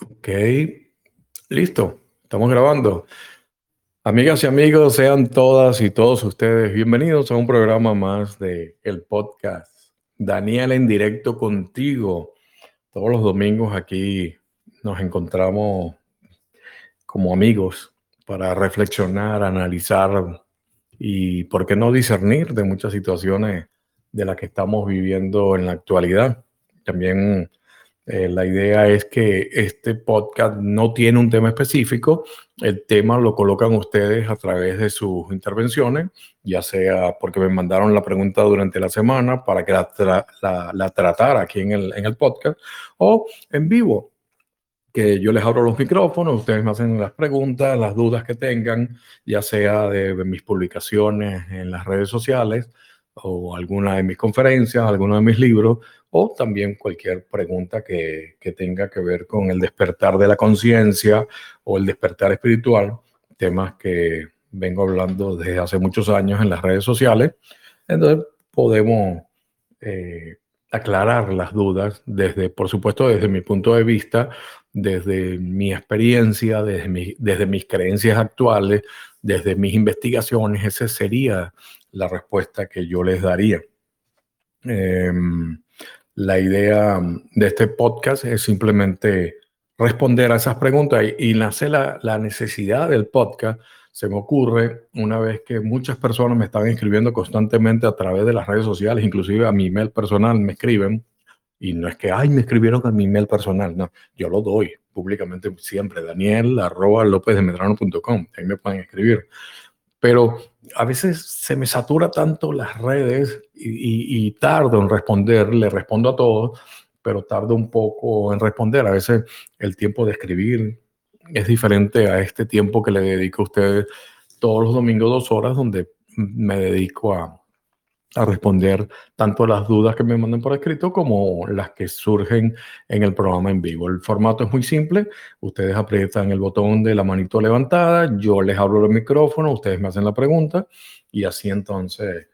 Ok, listo, estamos grabando. Amigas y amigos, sean todas y todos ustedes bienvenidos a un programa más de el podcast Daniel en directo contigo. Todos los domingos aquí nos encontramos como amigos para reflexionar, analizar y, ¿por qué no discernir de muchas situaciones de las que estamos viviendo en la actualidad? También eh, la idea es que este podcast no tiene un tema específico, el tema lo colocan ustedes a través de sus intervenciones, ya sea porque me mandaron la pregunta durante la semana para que la, la, tratara aquí en el, en el podcast o en vivo, que yo les abro los micrófonos, ustedes me hacen las preguntas, las dudas que tengan, ya sea de mis publicaciones en las redes sociales o alguna de mis conferencias, alguno de mis libros, o también cualquier pregunta que, que tenga que ver con el despertar de la conciencia o el despertar espiritual, temas que vengo hablando desde hace muchos años en las redes sociales. Entonces podemos eh, aclarar las dudas desde, por supuesto, desde mi punto de vista, desde mi experiencia, desde, mi, desde mis creencias actuales, desde mis investigaciones. Esa sería la respuesta que yo les daría. Em, la idea de este podcast es simplemente responder a esas preguntas y, nace la, la, necesidad del podcast. Se me ocurre una vez que muchas personas me están escribiendo constantemente a través de las redes sociales, inclusive a mi email personal me escriben. Y no es que, ay, me escribieron a mi email personal. No, yo lo doy públicamente siempre. Daniel arroba lópez de Ahí me pueden escribir pero a veces se me satura tanto las redes y, tardo en responder, le respondo a todos, pero tardo un poco en responder. A veces el tiempo de escribir es diferente a este tiempo que le dedico a ustedes todos los domingos dos horas, donde me dedico a, a responder tanto las dudas que me manden por escrito como las que surgen en el programa en vivo. El formato es muy simple. Ustedes aprietan el botón de la manito levantada, yo les abro el micrófono, ustedes me hacen la pregunta y así entonces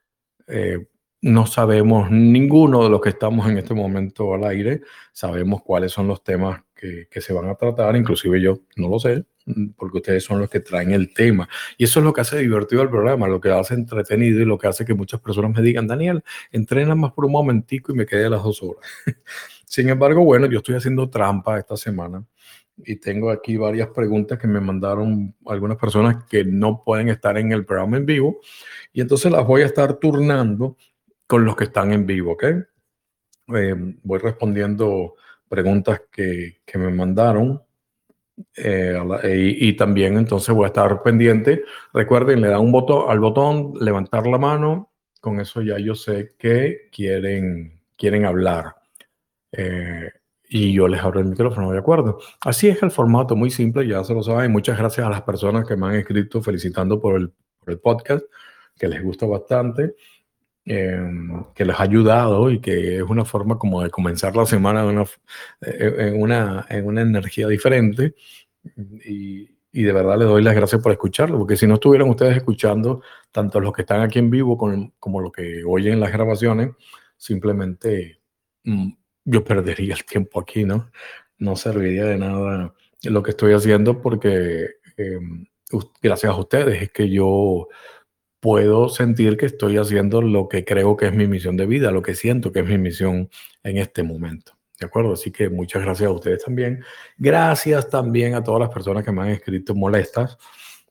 eh, no sabemos ninguno de los que estamos en este momento al aire, sabemos cuáles son los temas que, que se van a tratar, inclusive yo no lo sé, porque ustedes son los que traen el tema. Y eso es lo que hace divertido el programa, lo que hace entretenido y lo que hace que muchas personas me digan, Daniel, entrena más por un momentico y me quedé a las dos horas. Sin embargo, bueno, yo estoy haciendo trampa esta semana y tengo aquí varias preguntas que me mandaron algunas personas que no pueden estar en el programa en vivo y entonces las voy a estar turnando con los que están en vivo, ¿ok? Eh, voy respondiendo preguntas que, que me mandaron. Eh, y, también entonces voy a estar pendiente. Recuerden, le dan un botón al botón, levantar la mano. Con eso ya yo sé que quieren, quieren hablar. Eh, y yo les abro el micrófono, ¿de acuerdo? Así es el formato, muy simple, ya se lo saben. Muchas gracias a las personas que me han escrito felicitando por el, por el podcast, que les gusta bastante. Em, que les ha ayudado y que es una forma como de comenzar la semana una, eh, en, una, en una energía diferente. Y, y, de verdad les doy las gracias por escucharlo, porque si no estuvieran ustedes escuchando, tanto los que están aquí en vivo como, como los que oyen las grabaciones, simplemente mm, yo perdería el tiempo aquí, ¿no? No serviría de nada lo que estoy haciendo porque em, gracias a ustedes es que yo puedo sentir que estoy haciendo lo que creo que es mi misión de vida, lo que siento que es mi misión en este momento. ¿De acuerdo? Así que muchas gracias a ustedes también. Gracias también a todas las personas que me han escrito molestas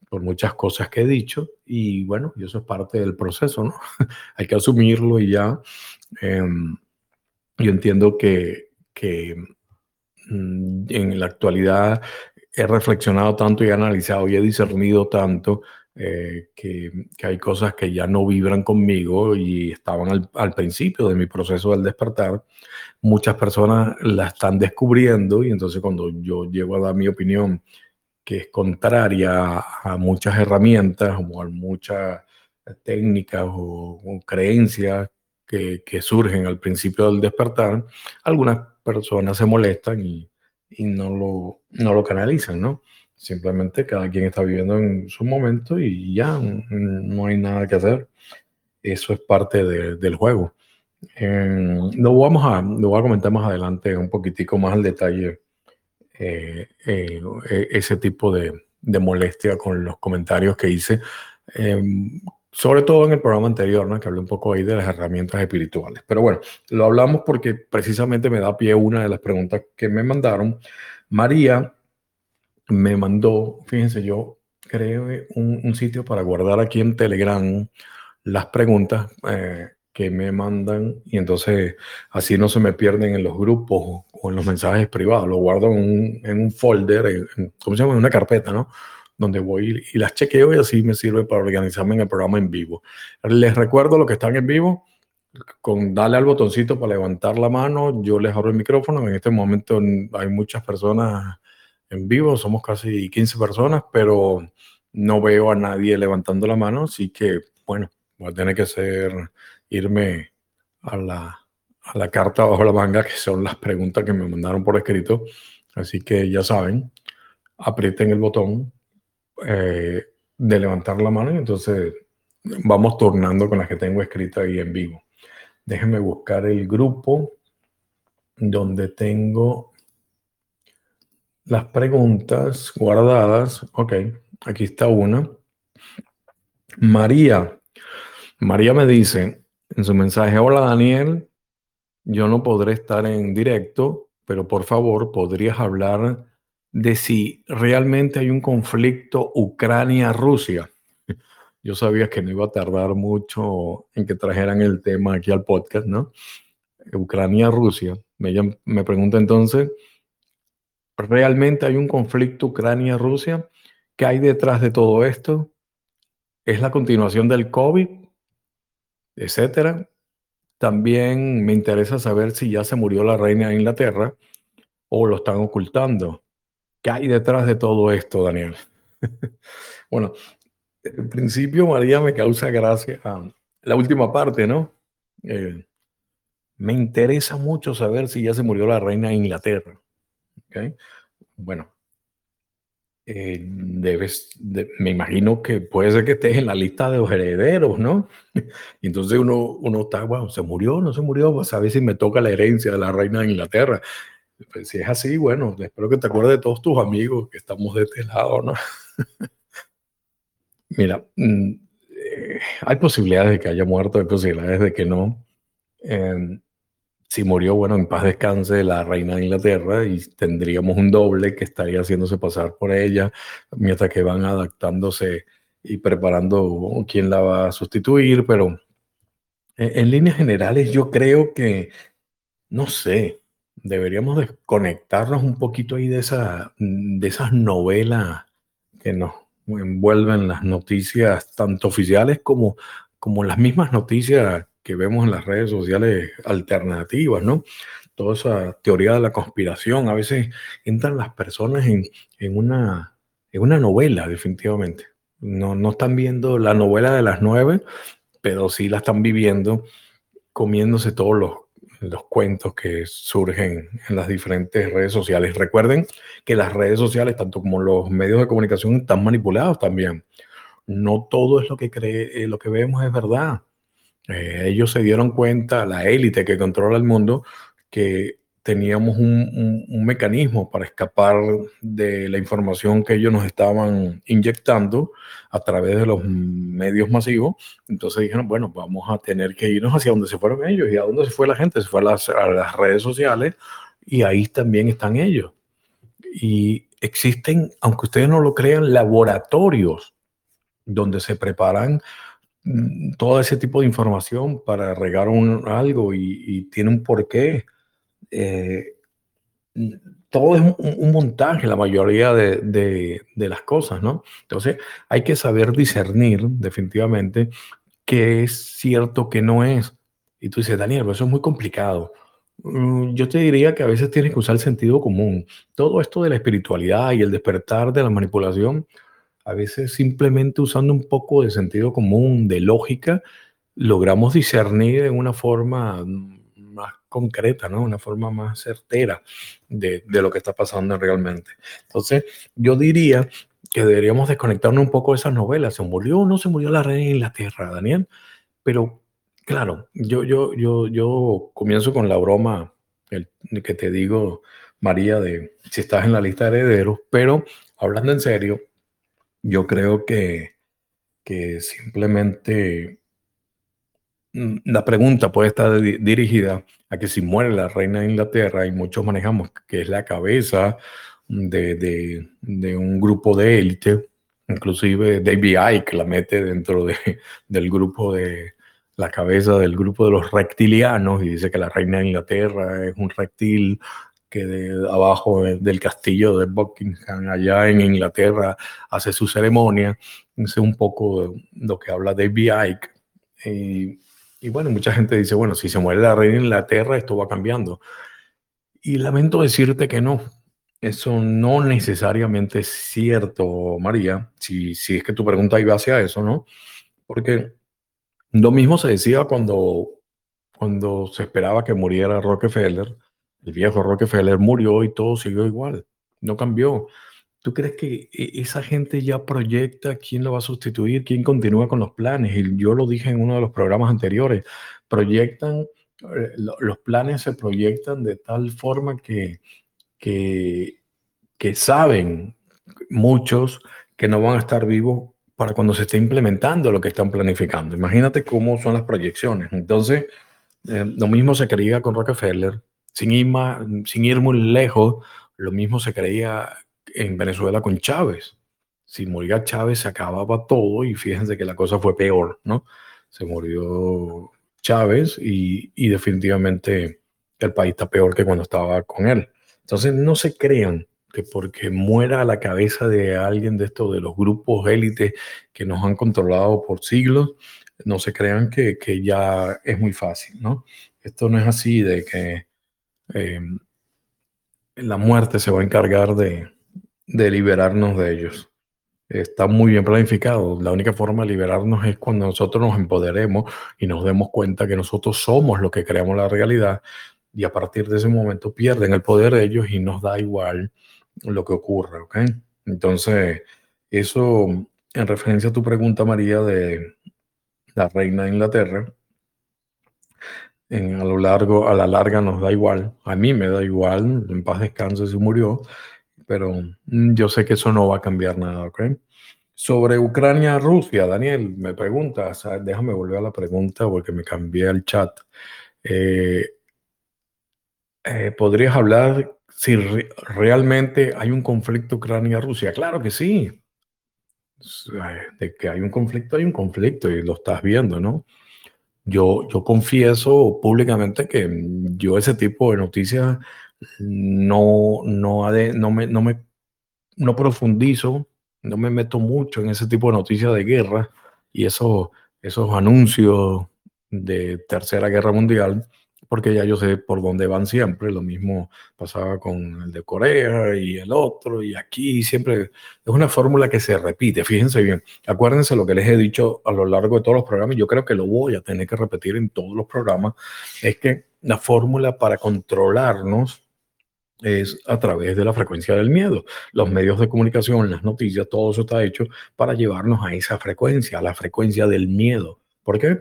por muchas cosas que he dicho. Y bueno, y eso es parte del proceso, ¿no? Hay que asumirlo y ya. Em, yo entiendo que, que mm, en la actualidad he reflexionado tanto y he analizado y he discernido tanto eh, que, hay cosas que ya no vibran conmigo y estaban al, principio de mi proceso del despertar. Muchas personas la están descubriendo y entonces cuando yo llego a dar mi opinión que es contraria a, muchas herramientas o a muchas técnicas o, creencias que, que, surgen al principio del despertar, algunas personas se molestan y, y no, lo, no lo canalizan, ¿no? Simplemente cada quien está viviendo en su momento y ya no hay nada que hacer. Eso es parte del juego. lo, vamos a, lo voy a comentar más adelante un poquitico más al detalle eh, eh, e, ese tipo de, de, molestia con los comentarios que hice, em, sobre todo en el programa anterior, ¿no? que hablé un poco ahí de las herramientas espirituales. Pero bueno, lo hablamos porque precisamente me da pie una de las preguntas que me mandaron. María me mandó, fíjense, yo creo un, un sitio para guardar aquí en Telegram las preguntas. Eh, que me mandan y entonces así no se me pierden en los grupos o en los mensajes privados. Lo guardo en un, en un folder, en, ¿cómo se llama? En una carpeta, ¿no? Donde voy y las chequeo y así me sirve para organizarme en el programa en vivo. Les recuerdo lo que están en vivo, con darle al botoncito para levantar la mano, yo les abro el micrófono. En este momento hay muchas personas en vivo, somos casi 15 personas, pero no veo a nadie levantando la mano, así que bueno, va a tener que ser irme a la, a la carta bajo la manga, que son las preguntas que me mandaron por escrito. Así que ya saben, aprieten el botón eh, de levantar la mano y entonces vamos tornando con las que tengo escritas ahí en vivo. Déjenme buscar el grupo donde tengo las preguntas guardadas. Ok, aquí está una. María. María me dice, en su mensaje, hola Daniel, yo no podré estar en directo, pero por favor, ¿podrías hablar de si realmente hay un conflicto Ucrania-Rusia? Yo sabía que no iba a tardar mucho en que trajeran el tema aquí al podcast, ¿no? Ucrania-Rusia. Me, me pregunta entonces, ¿realmente hay un conflicto Ucrania-Rusia? ¿Qué hay detrás de todo esto? ¿Es la continuación del COVID? etcétera. También me interesa saber si ya se murió la reina de Inglaterra o lo están ocultando. ¿Qué hay detrás de todo esto, Daniel? bueno, en principio, María, me causa gracia la última parte, ¿no? Eh, me interesa mucho saber si ya se murió la reina de Inglaterra. ¿Okay? Bueno, eh, debes, me imagino que puede ser que estés en la lista de los herederos, ¿no? Y entonces uno, uno está, bueno, ¿se murió? ¿No se murió? Pues a ver si me toca la herencia de la reina de Inglaterra. Pues si es así, bueno, espero que te acuerdes de todos tus amigos que estamos de este lado, ¿no? Mira, mm, eh, hay posibilidades de que haya muerto, hay posibilidades de que no. Eh, si murió, bueno, en paz descanse la reina de Inglaterra y tendríamos un doble que estaría haciéndose pasar por ella, mientras que van adaptándose y preparando quién la va a sustituir, pero en, líneas generales yo creo que, no sé, deberíamos desconectarnos un poquito ahí de, esa, de esas novelas que nos envuelven las noticias, tanto oficiales como, como las mismas noticias que vemos en las redes sociales alternativas, ¿no? Toda esa teoría de la conspiración, a veces entran las personas en, en, una, en una novela, definitivamente. No, no están viendo la novela de las nueve, pero sí la están viviendo, comiéndose todos los, los cuentos que surgen en las diferentes redes sociales. Recuerden que las redes sociales, tanto como los medios de comunicación, están manipulados también. No todo es lo que cree, eh, lo que vemos es verdad. Eh, ellos se dieron cuenta, la élite que controla el mundo, que teníamos un, mecanismo para escapar de la información que ellos nos estaban inyectando a través de los medios masivos. Entonces dijeron, bueno, vamos a tener que irnos hacia donde se fueron ellos. ¿Y a dónde se fue la gente? Se fue a las, redes sociales y ahí también están ellos. Y existen, aunque ustedes no lo crean, laboratorios donde se preparan todo ese tipo de información para regar un, algo y, tiene un porqué. Eh, mm, todo es un, montaje, la mayoría de, de, las cosas, ¿no? Entonces hay que saber discernir definitivamente qué es cierto, qué no es. Y tú dices, Daniel, eso es muy complicado. Mm, yo te diría que a veces tienes que usar el sentido común. Todo esto de la espiritualidad y el despertar de la manipulación a veces simplemente usando un poco de sentido común, de lógica, logramos discernir en una forma más concreta, ¿no? Una forma más certera de, lo que está pasando realmente. Entonces, yo diría que deberíamos desconectarnos un poco de esas novelas. ¿Se murió o no se murió la reina de Inglaterra, Daniel? Pero, claro, yo, yo, yo, yo comienzo con la broma el, que te digo María, de si estás en la lista de herederos, pero hablando en serio, yo creo que, que simplemente mm, la pregunta puede estar dirigida a que si muere la reina de Inglaterra, y muchos manejamos que es la cabeza de, de, de un grupo de élite, inclusive David Icke la mete dentro de, del grupo de la cabeza del grupo de los reptilianos y dice que la reina de Inglaterra es un reptil que de abajo del castillo de Buckingham, allá en Inglaterra, hace su ceremonia. Es un poco lo que habla David Icke. Y, bueno, mucha gente dice, bueno, si se muere la reina de Inglaterra, esto va cambiando. Y lamento decirte que no. Eso no necesariamente es cierto, María, si, si es que tu pregunta iba hacia eso, ¿no? Porque lo mismo se decía cuando, cuando se esperaba que muriera Rockefeller el viejo Rockefeller murió y todo siguió igual, no cambió. ¿Tú crees que e, esa gente ya proyecta quién lo va a sustituir, quién continúa con los planes? Y yo lo dije en uno de los programas anteriores, proyectan, eh, los planes se proyectan de tal forma que, que, saben muchos que no van a estar vivos para cuando se esté implementando lo que están planificando. Imagínate cómo son las proyecciones. Entonces, eh, lo mismo se creía con Rockefeller, sin ir, sin ir muy lejos, lo mismo se creía en Venezuela con Chávez. Si moría Chávez se acababa todo y fíjense que la cosa fue peor, ¿no? Se murió Chávez y, y definitivamente el país está peor que cuando estaba con él. Entonces no se crean que porque muera a la cabeza de alguien de estos, de los grupos élites que nos han controlado por siglos, no se crean que, que ya es muy fácil, ¿no? Esto no es así de que eh, la muerte se va a encargar de, liberarnos de ellos. Está muy bien planificado. La única forma de liberarnos es cuando nosotros nos empoderemos y nos demos cuenta que nosotros somos los que creamos la realidad y a partir de ese momento pierden el poder de ellos y nos da igual lo que ocurre, ¿ok? Entonces, eso en referencia a tu pregunta, María, de la reina de Inglaterra, a lo largo, a la larga nos da igual. A mí me da igual, en paz descanse si murió, pero mm, yo sé que eso no va a cambiar nada, ¿ok? Sobre Ucrania-Rusia, Daniel, me pregunta, déjame volver a la pregunta porque me cambié el chat. Eh, eh, ¿Podrías hablar si realmente hay un conflicto Ucrania-Rusia? Claro que sí. De que hay un conflicto, hay un conflicto y lo estás viendo, ¿no? Yo, yo confieso públicamente que yo ese tipo de noticias no, no, no, me, no, me, no profundizo, no me meto mucho en ese tipo de noticias de guerra y esos, esos anuncios de Tercera Guerra Mundial porque ya yo sé por dónde van siempre. Lo mismo pasaba con el de Corea y el otro, y aquí siempre es una fórmula que se repite. Fíjense bien, acuérdense lo que les he dicho a lo largo de todos los programas, yo creo que lo voy a tener que repetir en todos los programas, es que la fórmula para controlarnos es a través de la frecuencia del miedo. Los medios de comunicación, las noticias, todo eso está hecho para llevarnos a esa frecuencia, a la frecuencia del miedo. ¿Por qué?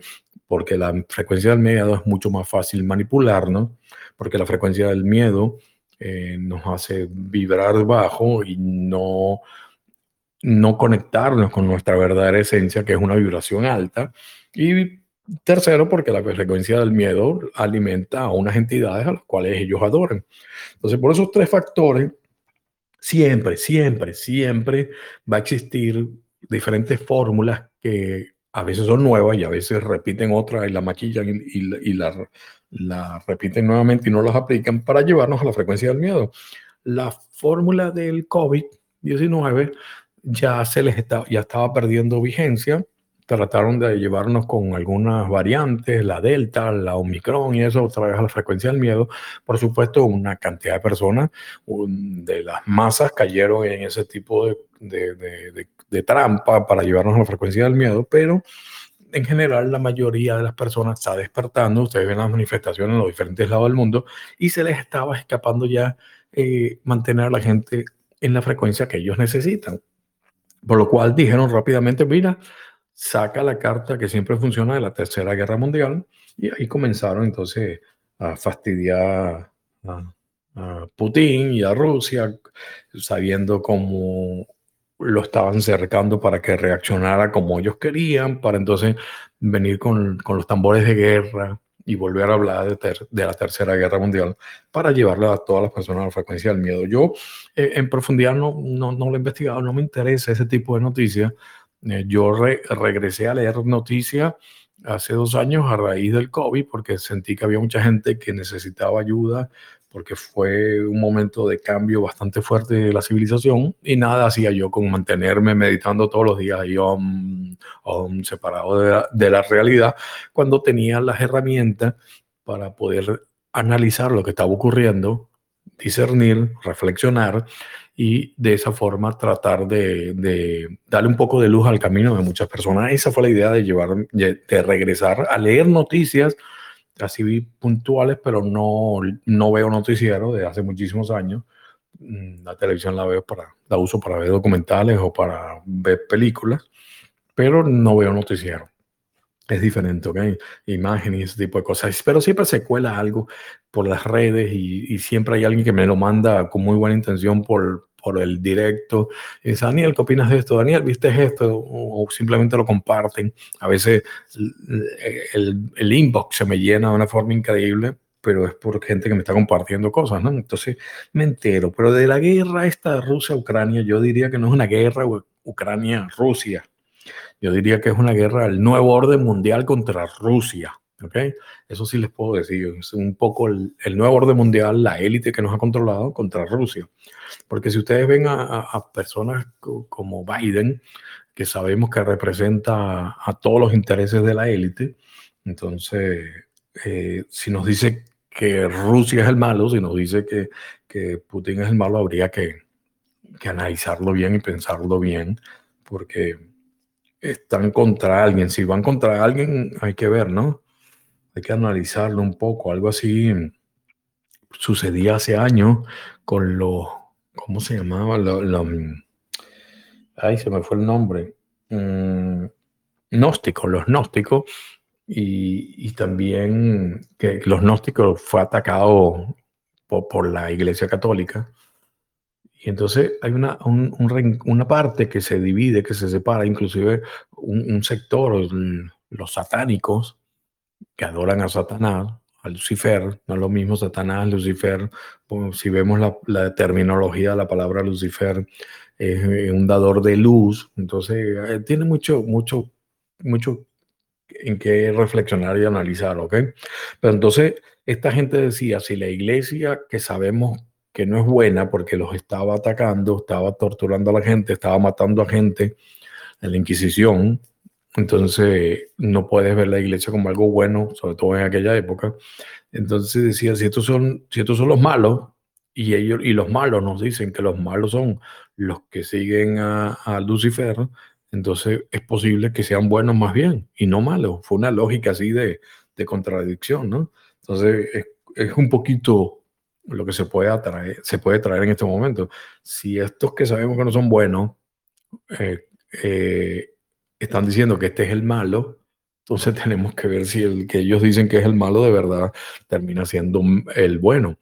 Porque la frecuencia del miedo es mucho más fácil manipularnos, porque la frecuencia del miedo eh, nos hace vibrar bajo y no, no conectarnos con nuestra verdadera esencia, que es una vibración alta. Y tercero, porque la frecuencia del miedo alimenta a unas entidades a las cuales ellos adoran. Entonces, por esos tres factores, siempre, siempre, siempre va a existir diferentes fórmulas que a veces son nuevas y a veces repiten otras y la maquillan y, la, repiten nuevamente y no las aplican para llevarnos a la frecuencia del miedo. La fórmula del COVID-19 ya, se les ya estaba perdiendo vigencia. Trataron de llevarnos con algunas variantes, la Delta, la Omicron y eso otra vez a la frecuencia del miedo. Por supuesto, una cantidad de personas de las masas cayeron en ese tipo de, de de trampa para llevarnos a la frecuencia del miedo, pero en general la mayoría de las personas está despertando, ustedes ven las manifestaciones en los diferentes lados del mundo y se les estaba escapando ya eh, mantener a la gente en la frecuencia que ellos necesitan. Por lo cual dijeron rápidamente, mira, saca la carta que siempre funciona de la Tercera Guerra Mundial y ahí comenzaron entonces a fastidiar a, Putin y a Rusia, sabiendo cómo lo estaban cercando para que reaccionara como ellos querían, para entonces venir con, con los tambores de guerra y volver a hablar de, de, la Tercera Guerra Mundial para llevarle a todas las personas a la frecuencia del miedo. Yo eh, en profundidad no, no, no, lo he investigado, no me interesa ese tipo de noticias. Eh, yo regresé a leer noticias hace dos años a raíz del COVID porque sentí que había mucha gente que necesitaba ayuda porque fue un momento de cambio bastante fuerte de la civilización y nada hacía yo con mantenerme meditando todos los días y separado de la, de la realidad cuando tenía las herramientas para poder analizar lo que estaba ocurriendo, discernir, reflexionar y de esa forma tratar de, de, darle un poco de luz al camino de muchas personas. Esa fue la idea de llevar, de regresar a leer noticias así puntuales, pero no, no veo noticiero de hace muchísimos años. Mm, la televisión la veo para, la uso para ver documentales o para ver películas, pero no veo noticiero. Es diferente, ¿ok? Imágenes y ese tipo de cosas. Pero siempre se cuela algo por las redes y, y siempre hay alguien que me lo manda con muy buena intención por, por el directo. Y dice, Daniel, ¿qué opinas de esto? Daniel, ¿viste esto? O, simplemente lo comparten. A veces el, el, inbox se me llena de una forma increíble, pero es por gente que me está compartiendo cosas, ¿no? Entonces me entero. Pero de la guerra esta Rusia-Ucrania, yo diría que no es una guerra Ucrania-Rusia. Yo diría que es una guerra del nuevo orden mundial contra Rusia. ¿Ok? Eso sí les puedo decir. Es un poco el, el nuevo orden mundial, la élite que nos ha controlado contra Rusia. Porque si ustedes ven a, personas como Biden, que sabemos que representa a todos los intereses de la élite, entonces, eh, si nos dice que Rusia es el malo, si nos dice que, que Putin es el malo, habría que, que analizarlo bien y pensarlo bien, porque están contra alguien. Si van contra alguien, hay que ver, ¿no? Hay que analizarlo un poco. Algo así sucedía hace años con los ¿Cómo se llamaba? Mm, ay, se me fue el nombre. Mm, gnósticos, los gnósticos. Y, también que los gnósticos fue atacado por, la Iglesia Católica. Y entonces hay una, una parte que se divide, que se separa, inclusive un, sector, los satánicos, que adoran a Satanás, Lucifer, no es lo mismo Satanás, Lucifer, pues, si vemos la, terminología de la palabra Lucifer, es un dador de luz, entonces eh, tiene mucho, mucho, mucho en qué reflexionar y analizar, ¿ok? Pero entonces, esta gente decía, si la iglesia, que sabemos que no es buena porque los estaba atacando, estaba torturando a la gente, estaba matando a gente en la Inquisición, entonces, no puedes ver la iglesia como algo bueno, sobre todo en aquella época. Entonces decía, si estos son, si estos son los malos, y ellos y los malos nos dicen que los malos son los que siguen a, Lucifer, entonces es posible que sean buenos más bien y no malos. Fue una lógica así de, de contradicción, ¿no? Entonces es, es, un poquito lo que se puede, atraer, se puede traer en este momento. Si estos que sabemos que no son buenos, eh, eh, están diciendo que este es el malo, entonces tenemos que ver si el que ellos dicen que es el malo de verdad termina siendo el bueno.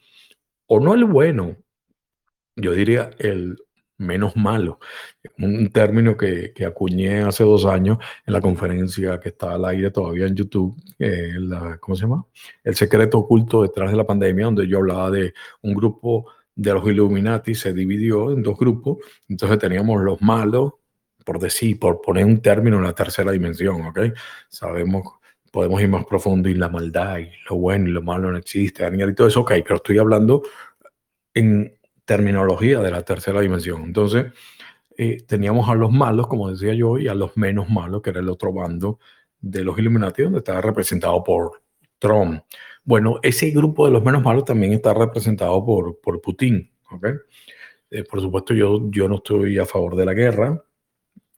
O no el bueno, yo diría el menos malo. Un término que, que acuñé hace dos años en la conferencia que está al aire todavía en YouTube, eh, ¿cómo se llama? El secreto oculto detrás de la pandemia, donde yo hablaba de un grupo de los Illuminati, se dividió en dos grupos, entonces teníamos los malos por decir, por poner un término en la tercera dimensión, ¿ok? Sabemos, podemos ir más profundo y la maldad y lo bueno y lo malo no existe, Daniel, y todo eso, ok, pero estoy hablando en terminología de la tercera dimensión. Entonces, eh, teníamos a los malos, como decía yo, y a los menos malos, que era el otro bando de los Illuminati, donde estaba representado por Trump. Bueno, ese grupo de los menos malos también está representado por, por Putin, ¿ok? Eh, por supuesto, yo, yo no estoy a favor de la guerra,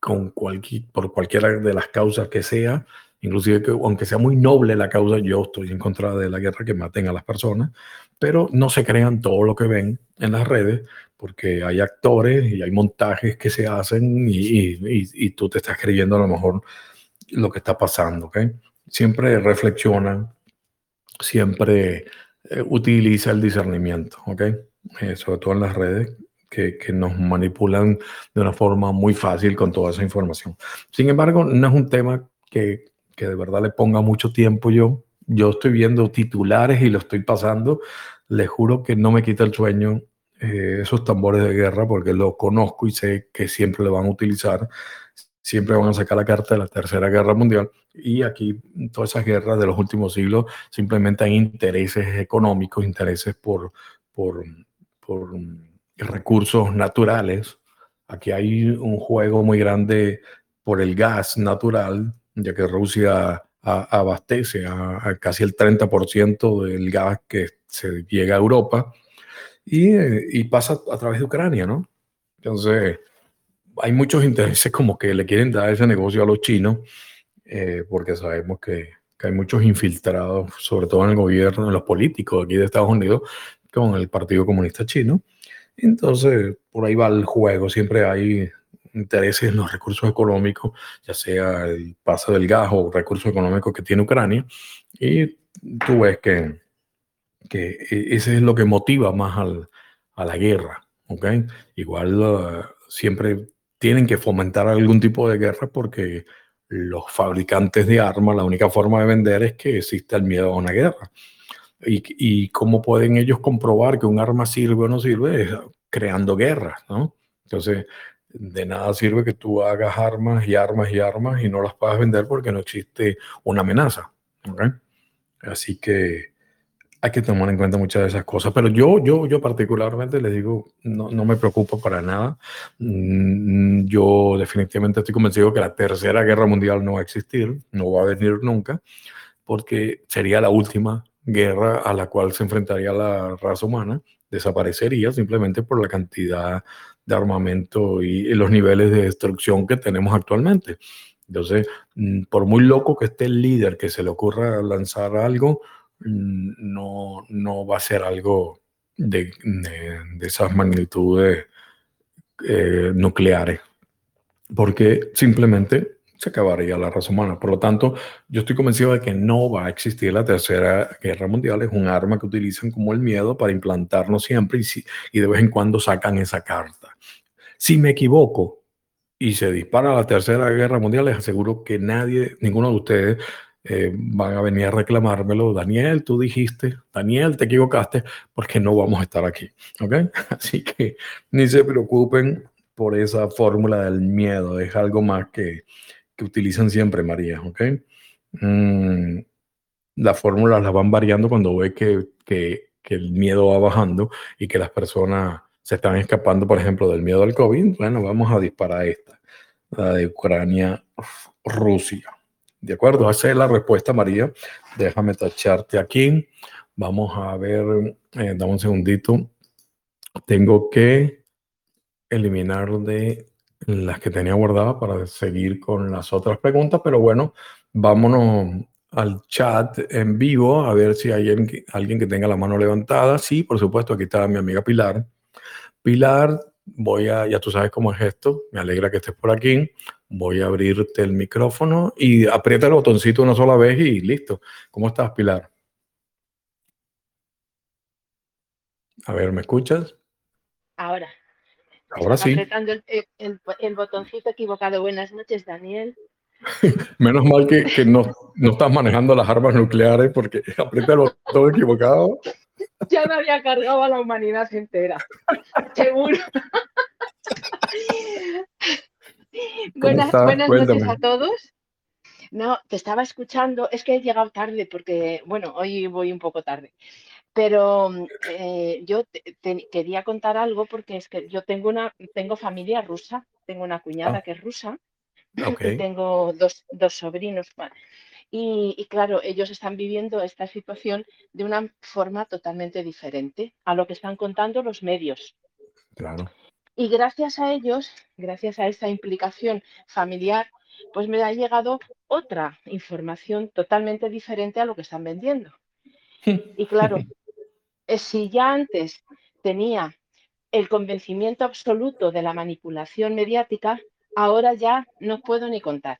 con cualquier, por cualquiera de las causas que sea, inclusive que aunque sea muy noble la causa, yo estoy en contra de la guerra que maten a las personas, pero no se crean todo lo que ven en las redes, porque hay actores y hay montajes que se hacen y, y, tú te estás creyendo a lo mejor lo que está pasando, ¿ok? Siempre reflexionan, siempre eh, utiliza el discernimiento, ¿ok? Eh, sobre todo en las redes, que, que, nos manipulan de una forma muy fácil con toda esa información. Sin embargo, no es un tema que, que de verdad le ponga mucho tiempo yo. Yo estoy viendo titulares y lo estoy pasando. Le juro que no me quita el sueño eh, esos tambores de guerra porque lo conozco y sé que siempre le van a utilizar siempre van a sacar la carta de la Tercera Guerra Mundial y aquí todas esas guerras de los últimos siglos simplemente hay intereses económicos, intereses por, por, por recursos naturales. Aquí hay un juego muy grande por el gas natural, ya que Rusia abastece a, casi el 30% del gas que se llega a Europa y, pasa a través de Ucrania, ¿no? Entonces, hay muchos intereses como que le quieren dar ese negocio a los chinos, eh, porque sabemos que, que, hay muchos infiltrados, sobre todo en el gobierno, en los políticos aquí de Estados Unidos, con el Partido Comunista Chino. Entonces, por ahí va el juego, siempre hay intereses en los recursos económicos, ya sea el paso del gas o recursos económicos que tiene Ucrania, y tú ves que, que e, ese es lo que motiva más al, a la guerra. ¿okay? Igual uh, siempre tienen que fomentar algún tipo de guerra porque los fabricantes de armas, la única forma de vender es que exista el miedo a una guerra. Y, y cómo pueden ellos comprobar que un arma sirve o no sirve es creando guerras, ¿no? Entonces, de nada sirve que tú hagas armas y armas y armas y no las puedas vender porque no existe una amenaza. ¿okay? Así que hay que tomar en cuenta muchas de esas cosas, pero yo, yo, yo particularmente les digo, no, no me preocupo para nada. Mm, yo definitivamente estoy convencido que la tercera guerra mundial no va a existir, no va a venir nunca, porque sería la última guerra a la cual se enfrentaría la raza humana, desaparecería simplemente por la cantidad de armamento y, y los niveles de destrucción que tenemos actualmente. Entonces, mm, por muy loco que esté el líder que se le ocurra lanzar algo, Mm, no, no va a ser algo de, de, esas magnitudes eh, nucleares, porque simplemente se acabaría la raza humana. Por lo tanto, yo estoy convencido de que no va a existir la tercera guerra mundial. Es un arma que utilizan como el miedo para implantarnos siempre y, si, y de vez en cuando sacan esa carta. Si me equivoco y se dispara la tercera guerra mundial, les aseguro que nadie, ninguno de ustedes eh, van a venir a reclamármelo. Daniel, tú dijiste, Daniel, te equivocaste, porque no vamos a estar aquí. ¿Ok? Así que ni se preocupen por esa fórmula del miedo. Es algo más que, que utilizan siempre, María. ¿Ok? Mm, las fórmulas las van variando cuando ve que, que, el miedo va bajando y que las personas se están escapando, por ejemplo, del miedo al COVID. Bueno, vamos a disparar esta, la de Ucrania, Rusia. ¿De acuerdo? Esa es la respuesta, María. Déjame tacharte aquí. Vamos a ver, eh, dame un segundito. Tengo que eliminar de las que tenía guardadas para seguir con las otras preguntas, pero bueno, vámonos al chat en vivo a ver si hay alguien, que tenga la mano levantada. Sí, por supuesto, aquí está mi amiga Pilar. Pilar, voy a, ya tú sabes cómo es esto, me alegra que estés por aquí. Voy a abrirte el micrófono y aprieta el botoncito una sola vez y listo. ¿Cómo estás, Pilar? A ver, ¿me escuchas? Ahora. Ahora sí. Apretando el, el, el, botoncito equivocado. Buenas noches, Daniel. Menos mal que, que no, no, estás manejando las armas nucleares porque aprieta el botón equivocado. Ya me había cargado a la humanidad entera. Seguro. Buenas, buenas noches a todos. No, te estaba escuchando, es que he llegado tarde porque, bueno, hoy voy un poco tarde, pero eh, yo te, te, quería contar algo porque es que yo tengo una, tengo familia rusa, tengo una cuñada Ah. que es rusa y tengo dos, dos sobrinos. Y, y claro, ellos están viviendo esta situación de una forma totalmente diferente a lo que están contando los medios. claro. Y gracias a ellos, gracias a esa implicación familiar, pues me ha llegado otra información totalmente diferente a lo que están vendiendo. Y claro, si ya antes tenía el convencimiento absoluto de la manipulación mediática, ahora ya no puedo ni contar.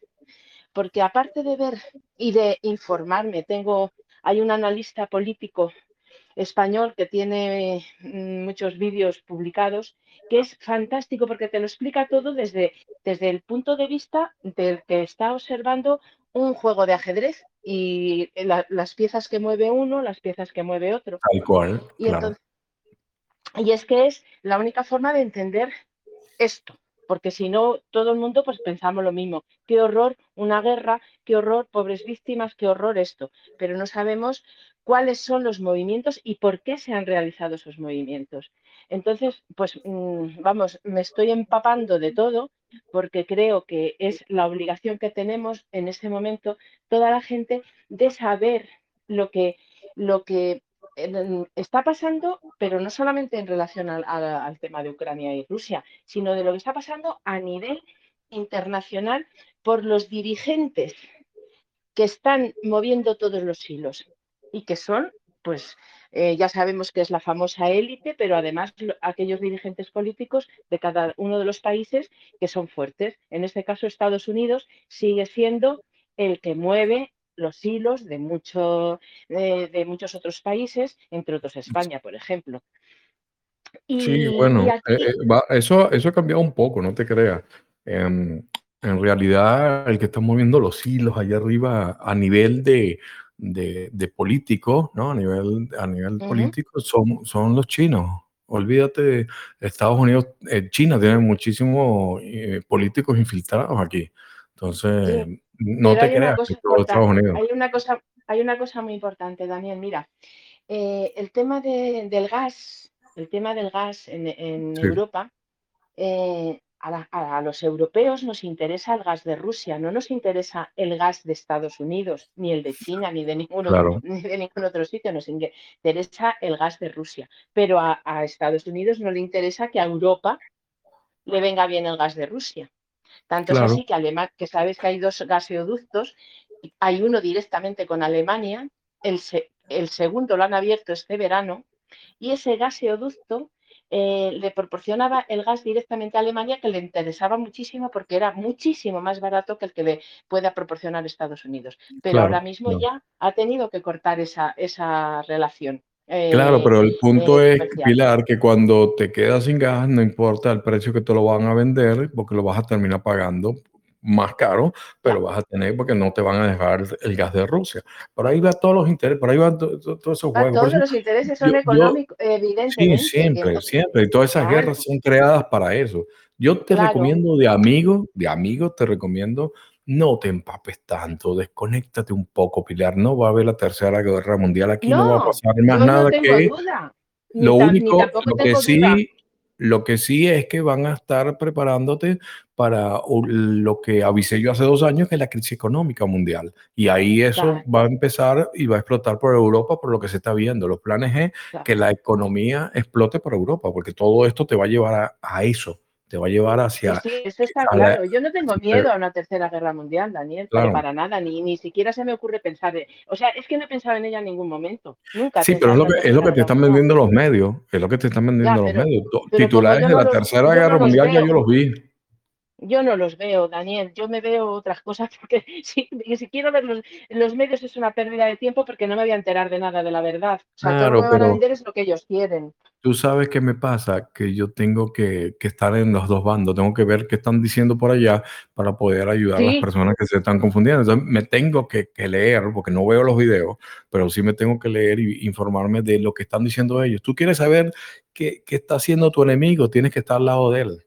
Porque aparte de ver y de informarme, tengo, hay un analista político español que tiene mm, muchos vídeos publicados, que es fantástico porque te lo explica todo desde, desde el punto de vista del que está observando un juego de ajedrez y las piezas que mueve uno, las piezas que mueve otro. Tal cual. Y, y es que es la única forma de entender esto porque si no, todo el mundo pues pensamos lo mismo. Qué horror una guerra, qué horror pobres víctimas, qué horror esto. Pero no sabemos cuáles son los movimientos y por qué se han realizado esos movimientos. Entonces, pues mm, vamos, me estoy empapando de todo porque creo que es la obligación que tenemos en este momento toda la gente de saber lo que, lo que está pasando, pero no solamente en relación al, tema de Ucrania y Rusia, sino de lo que está pasando a nivel internacional por los dirigentes que están moviendo todos los hilos y que son, pues, eh, ya sabemos que es la famosa élite, pero además aquellos dirigentes políticos de cada uno de los países que son fuertes. En este caso, Estados Unidos sigue siendo el que mueve los hilos de, mucho, de, muchos otros países, entre otros España, por ejemplo. sí, bueno, eh, eh, eso, eso ha cambiado un poco, no te creas. Em, en realidad, el que está moviendo los hilos allá arriba a nivel de, de, político, ¿no? A nivel, a nivel político son, son los chinos. Olvídate, Estados Unidos, eh, China tiene muchísimos políticos infiltrados aquí. Entonces, no te creas Hay una, cosa, hay una cosa muy importante, Daniel. Mira, eh, el tema del gas, el tema del gas en, Europa, eh, a, los europeos nos interesa el gas de Rusia, no nos interesa el gas de Estados Unidos, ni el de China, ni de ningún, otro, ni de ningún otro sitio, nos interesa el gas de Rusia. Pero a, a Estados Unidos no le interesa que a Europa le venga bien el gas de Rusia. Tanto es así que, Alemania, que sabes que hay dos gaseoductos, hay uno directamente con Alemania, el, el segundo lo han abierto este verano, y ese gaseoducto eh, le proporcionaba el gas directamente a Alemania, que le interesaba muchísimo porque era muchísimo más barato que el que le pueda proporcionar Estados Unidos. Pero ahora mismo ya ha tenido que cortar esa, esa relación. Claro, eh, pero el punto eh, es, Pilar, que cuando te quedas sin gas, no importa el precio que te lo van a vender, porque lo vas a terminar pagando más caro, pero vas a tener porque no te van a dejar el gas de Rusia. Por ahí va todos los intereses, por ahí van todos esos juegos. Todos los intereses son económicos, evidentemente. Sí, siempre, siempre. Y todas esas guerras son creadas para eso. Yo te recomiendo de amigo, de amigo, te recomiendo no te empapes tanto, desconéctate un poco, Pilar. No va a haber la tercera guerra mundial aquí, no, va a pasar más nada que lo único, lo que sí, lo que sí es que van a estar preparándote para lo que avisé yo hace dos años, que es la crisis económica mundial. Y ahí eso va a empezar y va a explotar por Europa por lo que se está viendo. Los planes es que la economía explote por Europa, porque todo esto te va a llevar a eso te va a llevar hacia... Sí, eso está claro. Yo no tengo miedo a una tercera guerra mundial, Daniel, para nada, ni, ni siquiera se me ocurre pensar... o sea, es que no he pensado en ella en ningún momento. Nunca. Sí, pero es lo que, es lo que te están vendiendo los medios, es lo que te están vendiendo los medios. Titulares de la tercera guerra mundial ya yo los vi. Yo no los veo, Daniel. Yo me veo otras cosas porque si, si quiero ver los, medios es una pérdida de tiempo porque no me voy a enterar de nada de la verdad. O sea, todo lo que van a vender es lo que ellos quieren. Tú sabes qué me pasa, que yo tengo que, estar en los dos bandos, tengo que ver qué están diciendo por allá para poder ayudar a las personas que se están confundiendo. Entonces me tengo que, leer, porque no veo los videos, pero sí me tengo que leer y informarme de lo que están diciendo ellos. Tú quieres saber qué, está haciendo tu enemigo, tienes que estar al lado de él.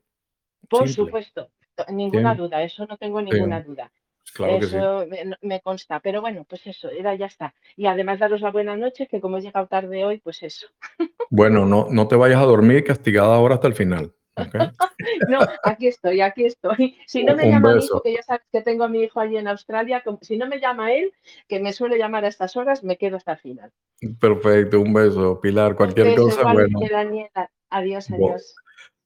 Por supuesto ninguna duda, eso no tengo ninguna duda. Pues eso me, consta, pero bueno, pues eso, era ya está. Y además daros la buena noche, que como he llegado tarde hoy, pues eso. Bueno, no, no te vayas a dormir castigada ahora hasta el final. no, aquí estoy, aquí estoy. Si no me llama mi hijo, que ya sabes que tengo a mi hijo allí en Australia, si no me llama él, que me suele llamar a estas horas, me quedo hasta el final. Perfecto, un beso, Pilar. Cualquier cosa, bueno. Adiós, adiós.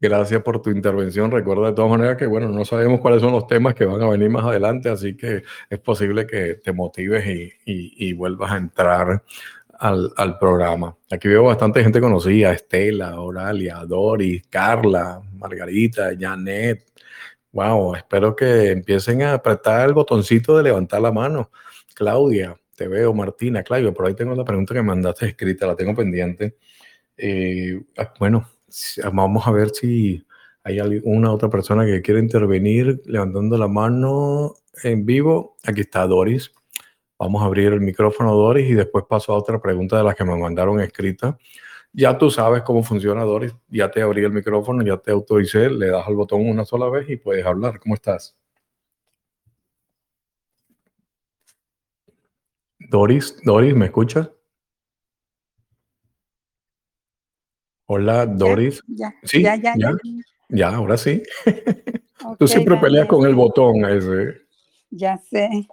Gracias por tu intervención. Recuerda de todas maneras que, bueno, no sabemos cuáles son los temas que van a venir más adelante, así que es posible que te motives y, vuelvas a entrar al, programa. Aquí veo bastante gente conocida, Estela, Oralia, Doris, Carla, Margarita, Janet. Wow, espero que empiecen a apretar el botoncito de levantar la mano. Claudia, te veo, Martina, Claudio, por ahí tengo la pregunta que mandaste escrita, la tengo pendiente. Eh, ah, bueno, vamos a ver si hay alguna otra persona que quiere intervenir levantando la mano en vivo. Aquí está Doris. Vamos a abrir el micrófono, Doris, y después paso a otra pregunta de las que me mandaron escrita. Ya tú sabes cómo funciona, Doris. Ya te abrí el micrófono, ya te autoricé, le das al botón una sola vez y puedes hablar. ¿Cómo estás? Doris, Doris, ¿me escuchas? Hola, Doris. Ya, sí, ya, ya, ya, ya, ahora sí. Tú siempre peleas con el botón ese. Ya sé.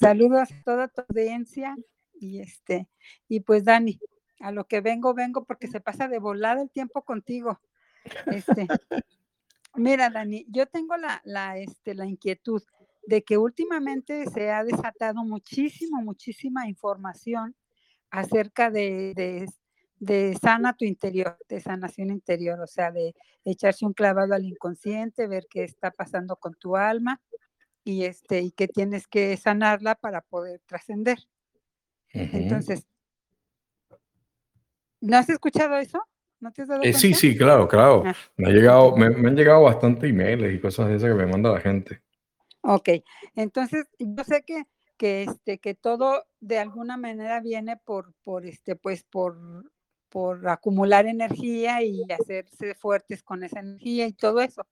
Saludos a toda tu audiencia y este y pues Dani, a lo que vengo vengo porque se pasa de volada el tiempo contigo. Este, mira, Dani, yo tengo la, la, este, la inquietud de que últimamente se ha desatado muchísimo, muchísima información acerca de, de, sana tu interior, de sanación interior, o sea, de echarse un clavado al inconsciente, ver qué está pasando con tu alma y, este, y que tienes que sanarla para poder trascender. Entonces, ¿no has escuchado eso? ¿No te has dado eh, sí, sí, claro, claro. Ah, me, ha llegado, me, me, han llegado bastante emails y cosas de esas que me manda la gente. Ok, entonces yo sé que, que, este, que todo de alguna manera viene por, por, este, pues por, por acumular energía y hacerse fuertes con esa energía y todo eso.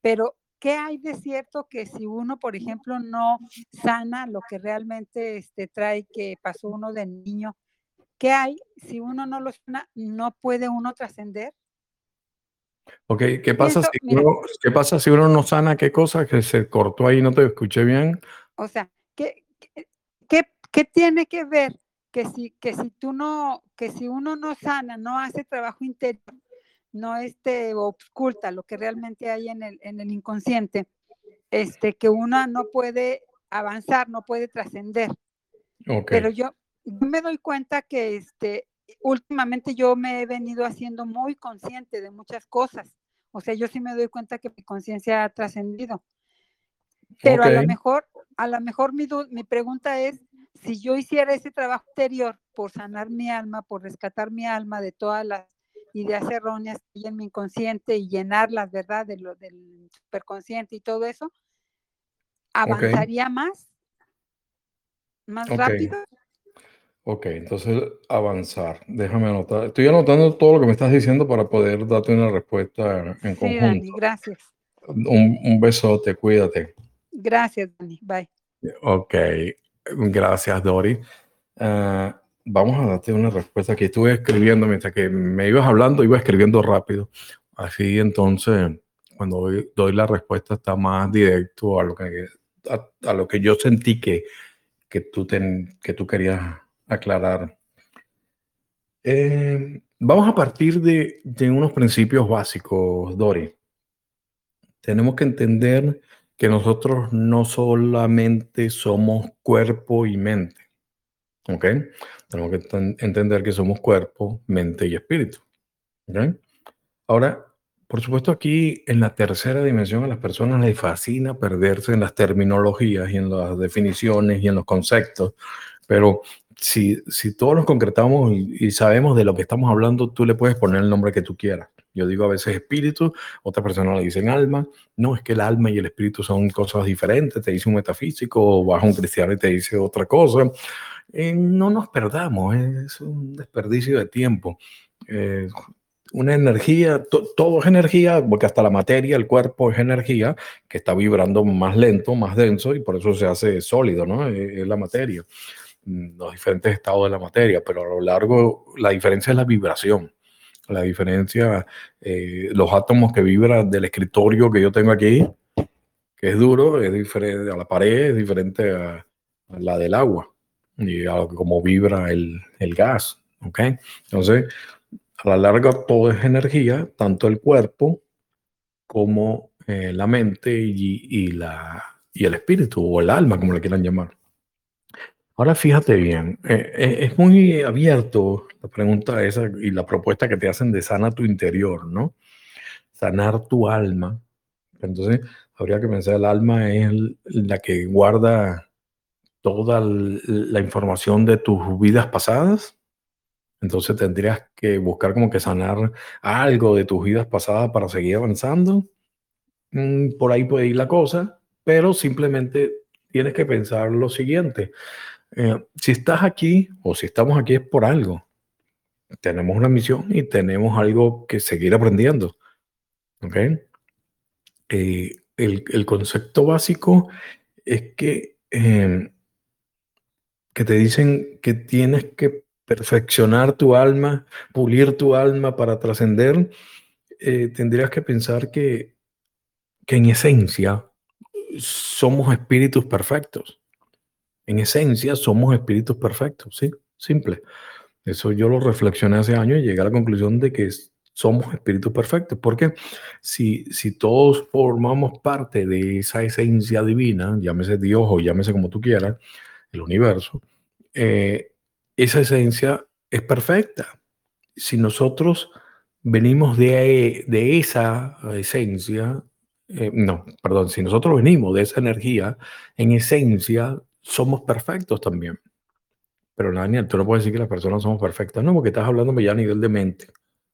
Pero, ¿qué hay de cierto que si uno, por ejemplo, no sana lo que realmente este, trae que pasó uno de niño, ¿qué hay si uno no lo sana, no puede uno trascender? Ok, ¿qué pasa, si uno, ¿qué pasa si uno no sana qué cosa? Que se cortó ahí, no te escuché bien. O sea, ¿qué, qué, qué tiene que ver que si, que si tú no, que si uno no sana, no hace trabajo interior, no este, oculta lo que realmente hay en el, en el inconsciente, este, que uno no puede avanzar, no puede trascender. Okay. Pero yo, yo me doy cuenta que este, últimamente yo me he venido haciendo muy consciente de muchas cosas. O sea, yo sí me doy cuenta que mi conciencia ha trascendido. Pero a lo mejor, a lo mejor mi, mi pregunta es, si yo hiciera ese trabajo interior por sanar mi alma, por rescatar mi alma de todas las ideas erróneas que hay en mi inconsciente y llenarlas, ¿verdad? De lo, del superconsciente y todo eso, ¿avanzaría más? ¿Más rápido? Ok, entonces avanzar. Déjame anotar. Estoy anotando todo lo que me estás diciendo para poder darte una respuesta en sí, Dani, gracias. Un, un, besote, cuídate. Gracias, Dani. Bye. Ok, gracias, Dori. Uh, vamos a darte una respuesta que estuve escribiendo mientras que me ibas hablando, iba escribiendo rápido. Así entonces, cuando doy, la respuesta está más directo a lo que, a lo que yo sentí que, que, tú ten, que tú querías aclarar. Eh, vamos a partir de, de, unos principios básicos, Dori. Tenemos que entender que nosotros no solamente somos cuerpo y mente. ¿Ok? Tenemos que entender que somos cuerpo, mente y espíritu. ¿Ok? Ahora, por supuesto, aquí en la tercera dimensión a las personas les fascina perderse en las terminologías y en las definiciones y en los conceptos, pero si, si todos nos concretamos y, sabemos de lo que estamos hablando, tú le puedes poner el nombre que tú quieras. Yo digo a veces espíritu, otras personas le dicen alma. No, es que el alma y el espíritu son cosas diferentes. Te dice un metafísico, o vas a un cristiano y te dice otra cosa. Eh, no nos perdamos, es un desperdicio de tiempo. Eh, una energía, todo es energía, porque hasta la materia, el cuerpo es energía que está vibrando más lento, más denso y por eso se hace sólido, ¿no? Eh, es la materia. Mm, los diferentes estados de la materia, pero a lo largo la diferencia es la vibración. La diferencia, eh, los átomos que vibran del escritorio que yo tengo aquí, que es duro, es diferente a la pared, es diferente a, la del agua y a como vibra el, el gas. ¿ok? Entonces, a la larga todo es energía, tanto el cuerpo como eh, la mente y, y, la, y el espíritu o el alma, como le quieran llamar. Ahora fíjate bien, eh, eh, es muy abierto la pregunta esa y la propuesta que te hacen de sana tu interior, ¿no? Sanar tu alma. Entonces, habría que pensar, el alma es la que guarda toda la información de tus vidas pasadas. Entonces tendrías que buscar como que sanar algo de tus vidas pasadas para seguir avanzando. Mm, por ahí puede ir la cosa, pero simplemente tienes que pensar lo siguiente. Eh, si estás aquí o si estamos aquí es por algo. Tenemos una misión y tenemos algo que seguir aprendiendo. ¿Ok? Eh, el, concepto básico es que, em, que te dicen que tienes que perfeccionar tu alma, pulir tu alma para trascender. Eh, tendrías que pensar que, que en esencia somos espíritus perfectos. En esencia somos espíritus perfectos, ¿sí? Simple. Eso yo lo reflexioné hace años y llegué a la conclusión de que somos espíritus perfectos. Porque si, si todos formamos parte de esa esencia divina, llámese Dios o llámese como tú quieras, el universo, eh, esa esencia es perfecta. Si nosotros venimos de, de esa esencia, eh, no, perdón, si nosotros venimos de esa energía, en esencia somos perfectos también. Pero Daniel, tú no puedes decir que las personas somos perfectas, no, porque estás hablando ya a nivel de mente,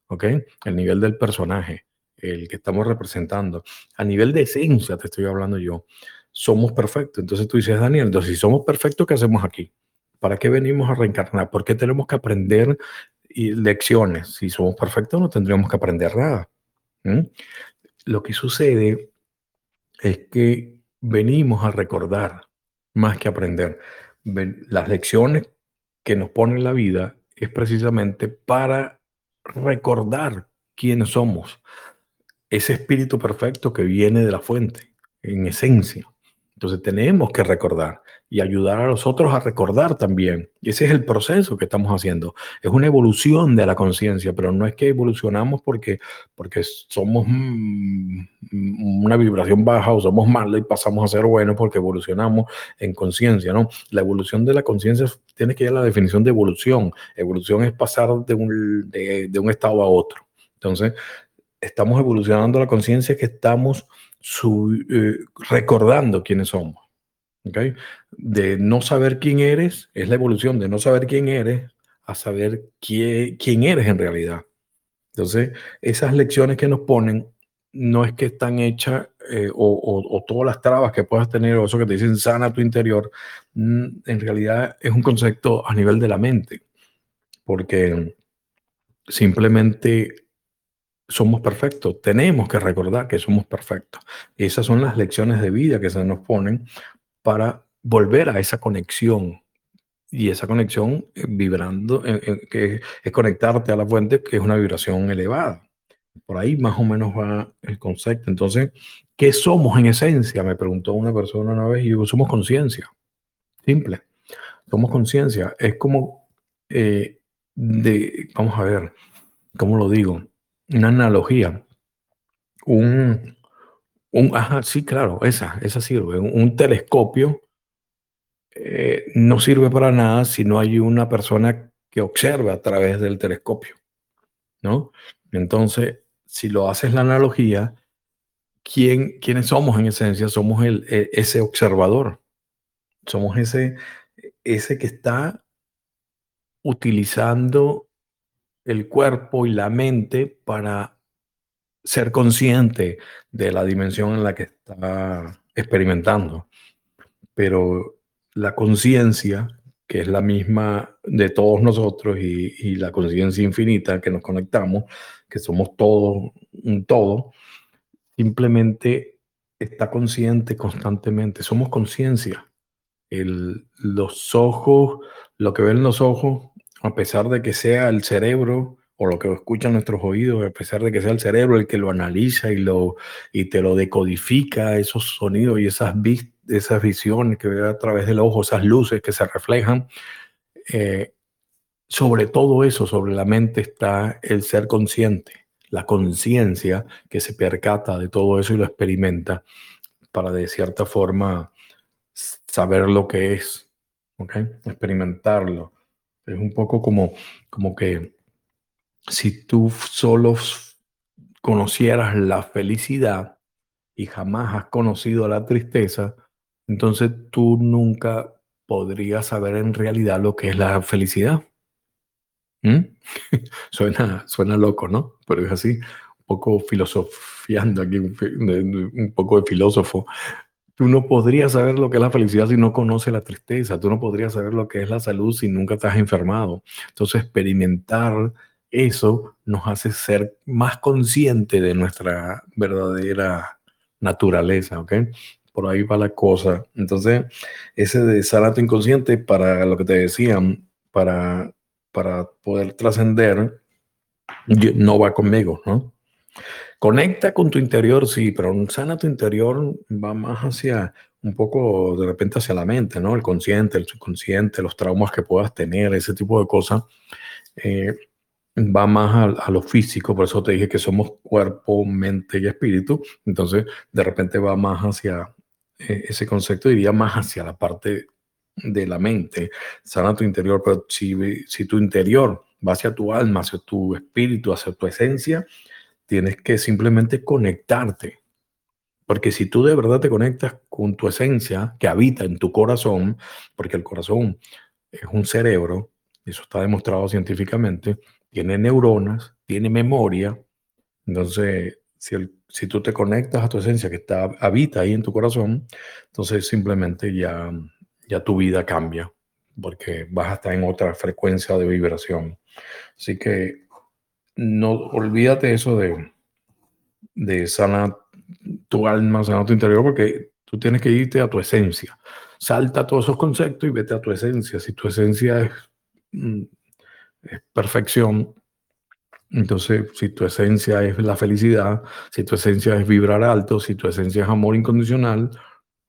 ¿ok? El nivel del personaje, el que estamos representando. A nivel de esencia te estoy hablando yo. Somos perfectos. Entonces tú dices, Daniel, entonces si somos perfectos, ¿qué hacemos aquí? ¿Para qué venimos a reencarnar? ¿Por qué tenemos que aprender lecciones? Si somos perfectos, no tendríamos que aprender nada. Lo que sucede es que venimos a recordar más que aprender. Las lecciones que nos pone la vida es precisamente para recordar quiénes somos. Ese espíritu perfecto que viene de la fuente, en esencia. Entonces tenemos que recordar y ayudar a los otros a recordar también. Y ese es el proceso que estamos haciendo. Es una evolución de la conciencia, pero no es que evolucionamos porque, porque somos mm, una vibración baja o somos malos y pasamos a ser buenos porque evolucionamos en conciencia, ¿no? La evolución de la conciencia tiene que ir a la definición de evolución. Evolución es pasar de un, de, un estado a otro. Entonces, estamos evolucionando la conciencia que estamos eh, recordando quiénes somos. ¿okay? De no saber quién eres, es la evolución de no saber quién eres a saber quién, eres en realidad. Entonces, esas lecciones que nos ponen no es que están hechas eh, o, todas las trabas que puedas tener o eso que te dicen sana tu interior, mm, en realidad es un concepto a nivel de la mente, porque simplemente somos perfectos. Tenemos que recordar que somos perfectos. Esas son las lecciones de vida que se nos ponen para volver a esa conexión. Y esa conexión eh, vibrando, eh, eh, que es conectarte a la fuente, que es una vibración elevada. Por ahí más o menos va el concepto. Entonces, ¿qué somos en esencia? Me preguntó una persona una vez y yo, somos conciencia. Simple. Somos conciencia. Es como de, vamos a ver, ¿cómo lo digo? Una analogía. Un, un, ajá, sí, claro, esa, esa sirve. Un, telescopio eh, no sirve para nada si no hay una persona que observe a través del telescopio, ¿no? Entonces, si lo haces la analogía, ¿quién, ¿quiénes somos en esencia? Somos el, e, ese observador. Somos ese, ese que está utilizando el cuerpo y la mente para ser consciente de la dimensión en la que está experimentando. Pero la conciencia, que es la misma de todos nosotros y, la conciencia infinita que nos conectamos, que somos todos un todo, simplemente está consciente constantemente. Somos conciencia. Los ojos, lo que ven los ojos a pesar de que sea el cerebro o lo que escuchan nuestros oídos, a pesar de que sea el cerebro el que lo analiza y, lo, y te lo decodifica, esos sonidos y esas, esas visiones que ve a través del ojo, esas luces que se reflejan, eh, sobre todo eso, sobre la mente está el ser consciente, la conciencia que se percata de todo eso y lo experimenta para de cierta forma saber lo que es, experimentarlo. Es un poco como, como que si tú solo conocieras la felicidad y jamás has conocido la tristeza, entonces tú nunca podría saber en realidad lo que es la felicidad. ¿Mm? suena, suena loco, ¿no? Pero es así, un poco filosofiando aquí, un poco de filósofo. Tú no podrías saber lo que es la felicidad si no conoces la tristeza. Tú no podrías saber lo que es la salud si nunca has enfermado. Entonces, experimentar eso nos hace ser más conscientes de nuestra verdadera naturaleza, ¿ok? Por ahí va la cosa. Entonces, ese de sanato inconsciente, para lo que te decían, para, para poder trascender, no va conmigo, ¿no? Conecta con tu interior, sí, pero sana tu interior va más hacia un poco de repente hacia la mente, ¿no? El consciente, el subconsciente, los traumas que puedas tener, ese tipo de cosas. Eh, va más a, lo físico, por eso te dije que somos cuerpo, mente y espíritu, entonces de repente va más hacia eh, ese concepto, diría más hacia la parte de la mente, sana tu interior, pero si, si tu interior va hacia tu alma, hacia tu espíritu, hacia tu esencia, tienes que simplemente conectarte. Porque si tú de verdad te conectas con tu esencia que habita en tu corazón, porque el corazón es un cerebro, eso está demostrado científicamente, tiene neuronas, tiene memoria. Entonces, si, el, si tú te conectas a tu esencia que está, habita ahí en tu corazón, entonces simplemente ya, ya tu vida cambia, porque vas a estar en otra frecuencia de vibración. Así que no olvídate eso de, de tu alma, sanar tu interior, porque tú tienes que irte a tu esencia. Salta todos esos conceptos y vete a tu esencia. Si tu esencia es mm, es perfección. Entonces, si tu esencia es la felicidad, si tu esencia es vibrar alto, si tu esencia es amor incondicional,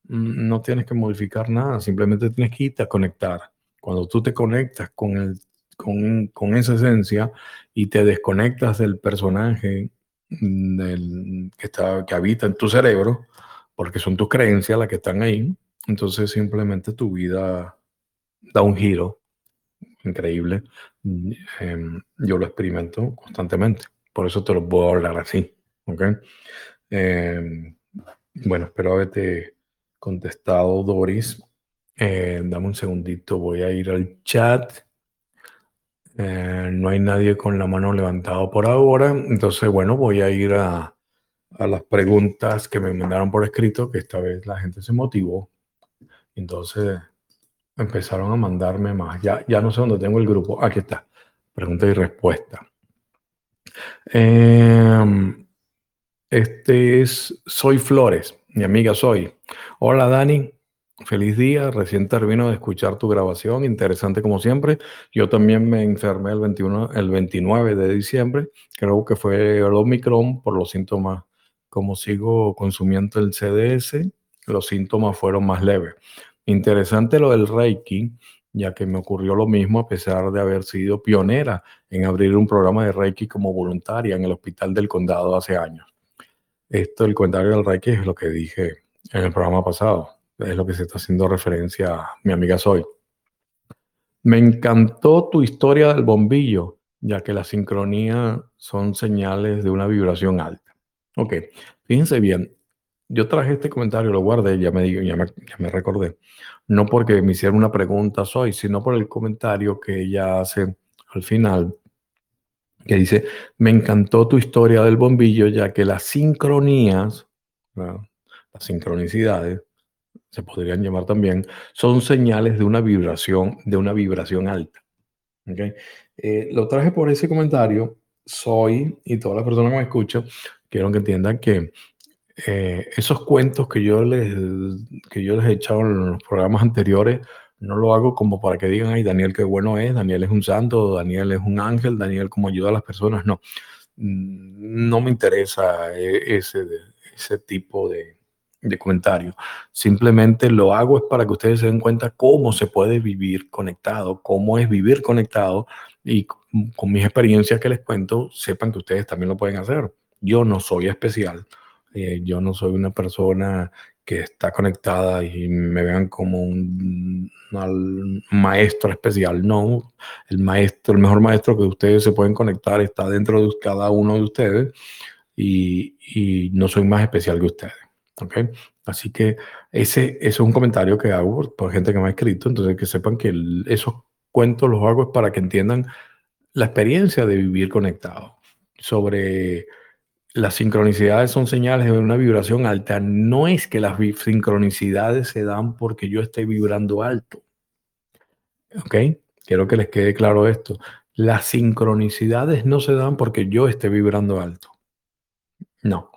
mm, no tienes que modificar nada, simplemente tienes que irte a conectar. Cuando tú te conectas con, el, con, con esa esencia y te desconectas del personaje mm, que, está, que habita en tu cerebro, porque son tus creencias las que están ahí, entonces simplemente tu vida da un giro increíble. Em, yo lo experimento constantemente. Por eso te lo puedo hablar así. Em, bueno, espero haberte contestado, Doris. Eh, dame un segundito, voy a ir al chat. Eh, no hay nadie con la mano levantada por ahora. Entonces, bueno, voy a ir a, las preguntas que me mandaron por escrito, que esta vez la gente se motivó. Entonces, empezaron a mandarme más. Ya, ya no sé dónde tengo el grupo. Aquí está. Pregunta y respuesta. Em, este es Soy Flores, mi amiga Soy. Hola Dani, feliz día. Recién termino de escuchar tu grabación, interesante como siempre. Yo también me enfermé el, 21, el 29 de diciembre. Creo que fue el Omicron por los síntomas. Como sigo consumiendo el CDS, los síntomas fueron más leves. Interesante lo del Reiki, ya que me ocurrió lo mismo a pesar de haber sido pionera en abrir un programa de Reiki como voluntaria en el Hospital del Condado hace años. Esto, el comentario del Reiki, es lo que dije en el programa pasado. Es lo que se está haciendo referencia a mi amiga Soy. Me encantó tu historia del bombillo, ya que la sincronía son señales de una vibración alta. Ok, fíjense bien, yo traje este comentario, lo guardé, ya me, ya ya me recordé. No porque me hicieron una pregunta soy, sino por el comentario que ella hace al final, que dice, me encantó tu historia del bombillo, ya que las sincronías, las sincronicidades, se podrían llamar también, son señales de una vibración, de una vibración alta. ¿Okay? Eh, lo traje por ese comentario, soy, y todas las personas que me escuchan, quiero que entiendan que eh, esos cuentos que yo, les, que yo les he echado en los programas anteriores, no lo hago como para que digan, ay, Daniel qué bueno es, Daniel es un santo, Daniel es un ángel, Daniel cómo ayuda a las personas. No, mm, no me interesa e, ese, ese tipo de, de comentario. Simplemente lo hago es para que ustedes se den cuenta cómo se puede vivir conectado, cómo es vivir conectado y con mis experiencias que les cuento, sepan que ustedes también lo pueden hacer. Yo no soy especial eh, yo no soy una persona que está conectada y me vean como un, maestro especial. No, el maestro, el mejor maestro que ustedes se pueden conectar está dentro de cada uno de ustedes y, y no soy más especial que ustedes. ¿Ok? Así que ese, es un comentario que hago por gente que me ha escrito, entonces que sepan que esos cuentos los hago es para que entiendan la experiencia de vivir conectado. Sobre las sincronicidades son señales de una vibración alta. No es que las sincronicidades se dan porque yo esté vibrando alto. ¿Ok? Quiero que les quede claro esto. Las sincronicidades no se dan porque yo esté vibrando alto. No.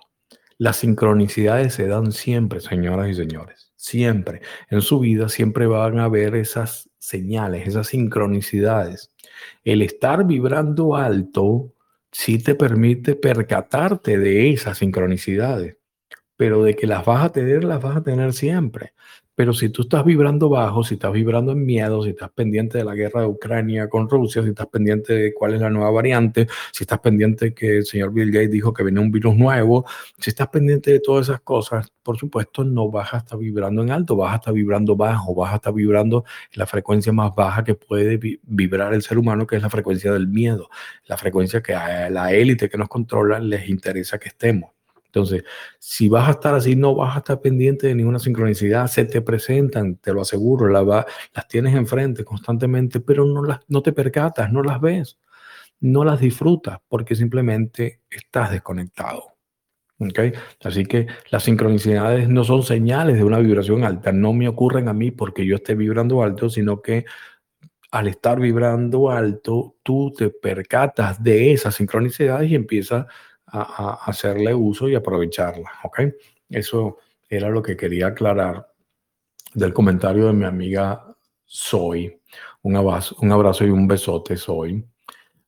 Las sincronicidades se dan siempre, señoras y señores. Siempre. En su vida siempre van a haber esas señales, esas sincronicidades. El estar vibrando alto sí te permite percatarte de esas sincronicidades, pero de que las vas a tener, las vas a tener siempre. Pero si tú estás vibrando bajo, si estás vibrando en miedo, si estás pendiente de la guerra de Ucrania con Rusia, si estás pendiente de cuál es la nueva variante, si estás pendiente que el señor Bill Gates dijo que viene un virus nuevo, si estás pendiente de todas esas cosas, por supuesto no vas a estar vibrando en alto, vas a estar vibrando bajo, vas a estar vibrando la frecuencia más baja que puede vibrar el ser humano, que es la frecuencia del miedo, la frecuencia que a la élite que nos controla les interesa que estemos. Entonces, si vas a estar así, no vas a estar pendiente de ninguna sincronicidad, se te presentan, te lo aseguro, las tienes enfrente constantemente, pero no, las, no te percatas, no las ves, no las disfrutas porque simplemente estás desconectado. ¿Okay? Así que las sincronicidades no son señales de una vibración alta, no me ocurren a mí porque yo esté vibrando alto, sino que al estar vibrando alto, tú te percatas de esas sincronicidades y empiezas a, hacerle uso y aprovecharla. ¿ok? Eso era lo que quería aclarar del comentario de mi amiga Soy. Un abrazo, un abrazo y un besote, Soy.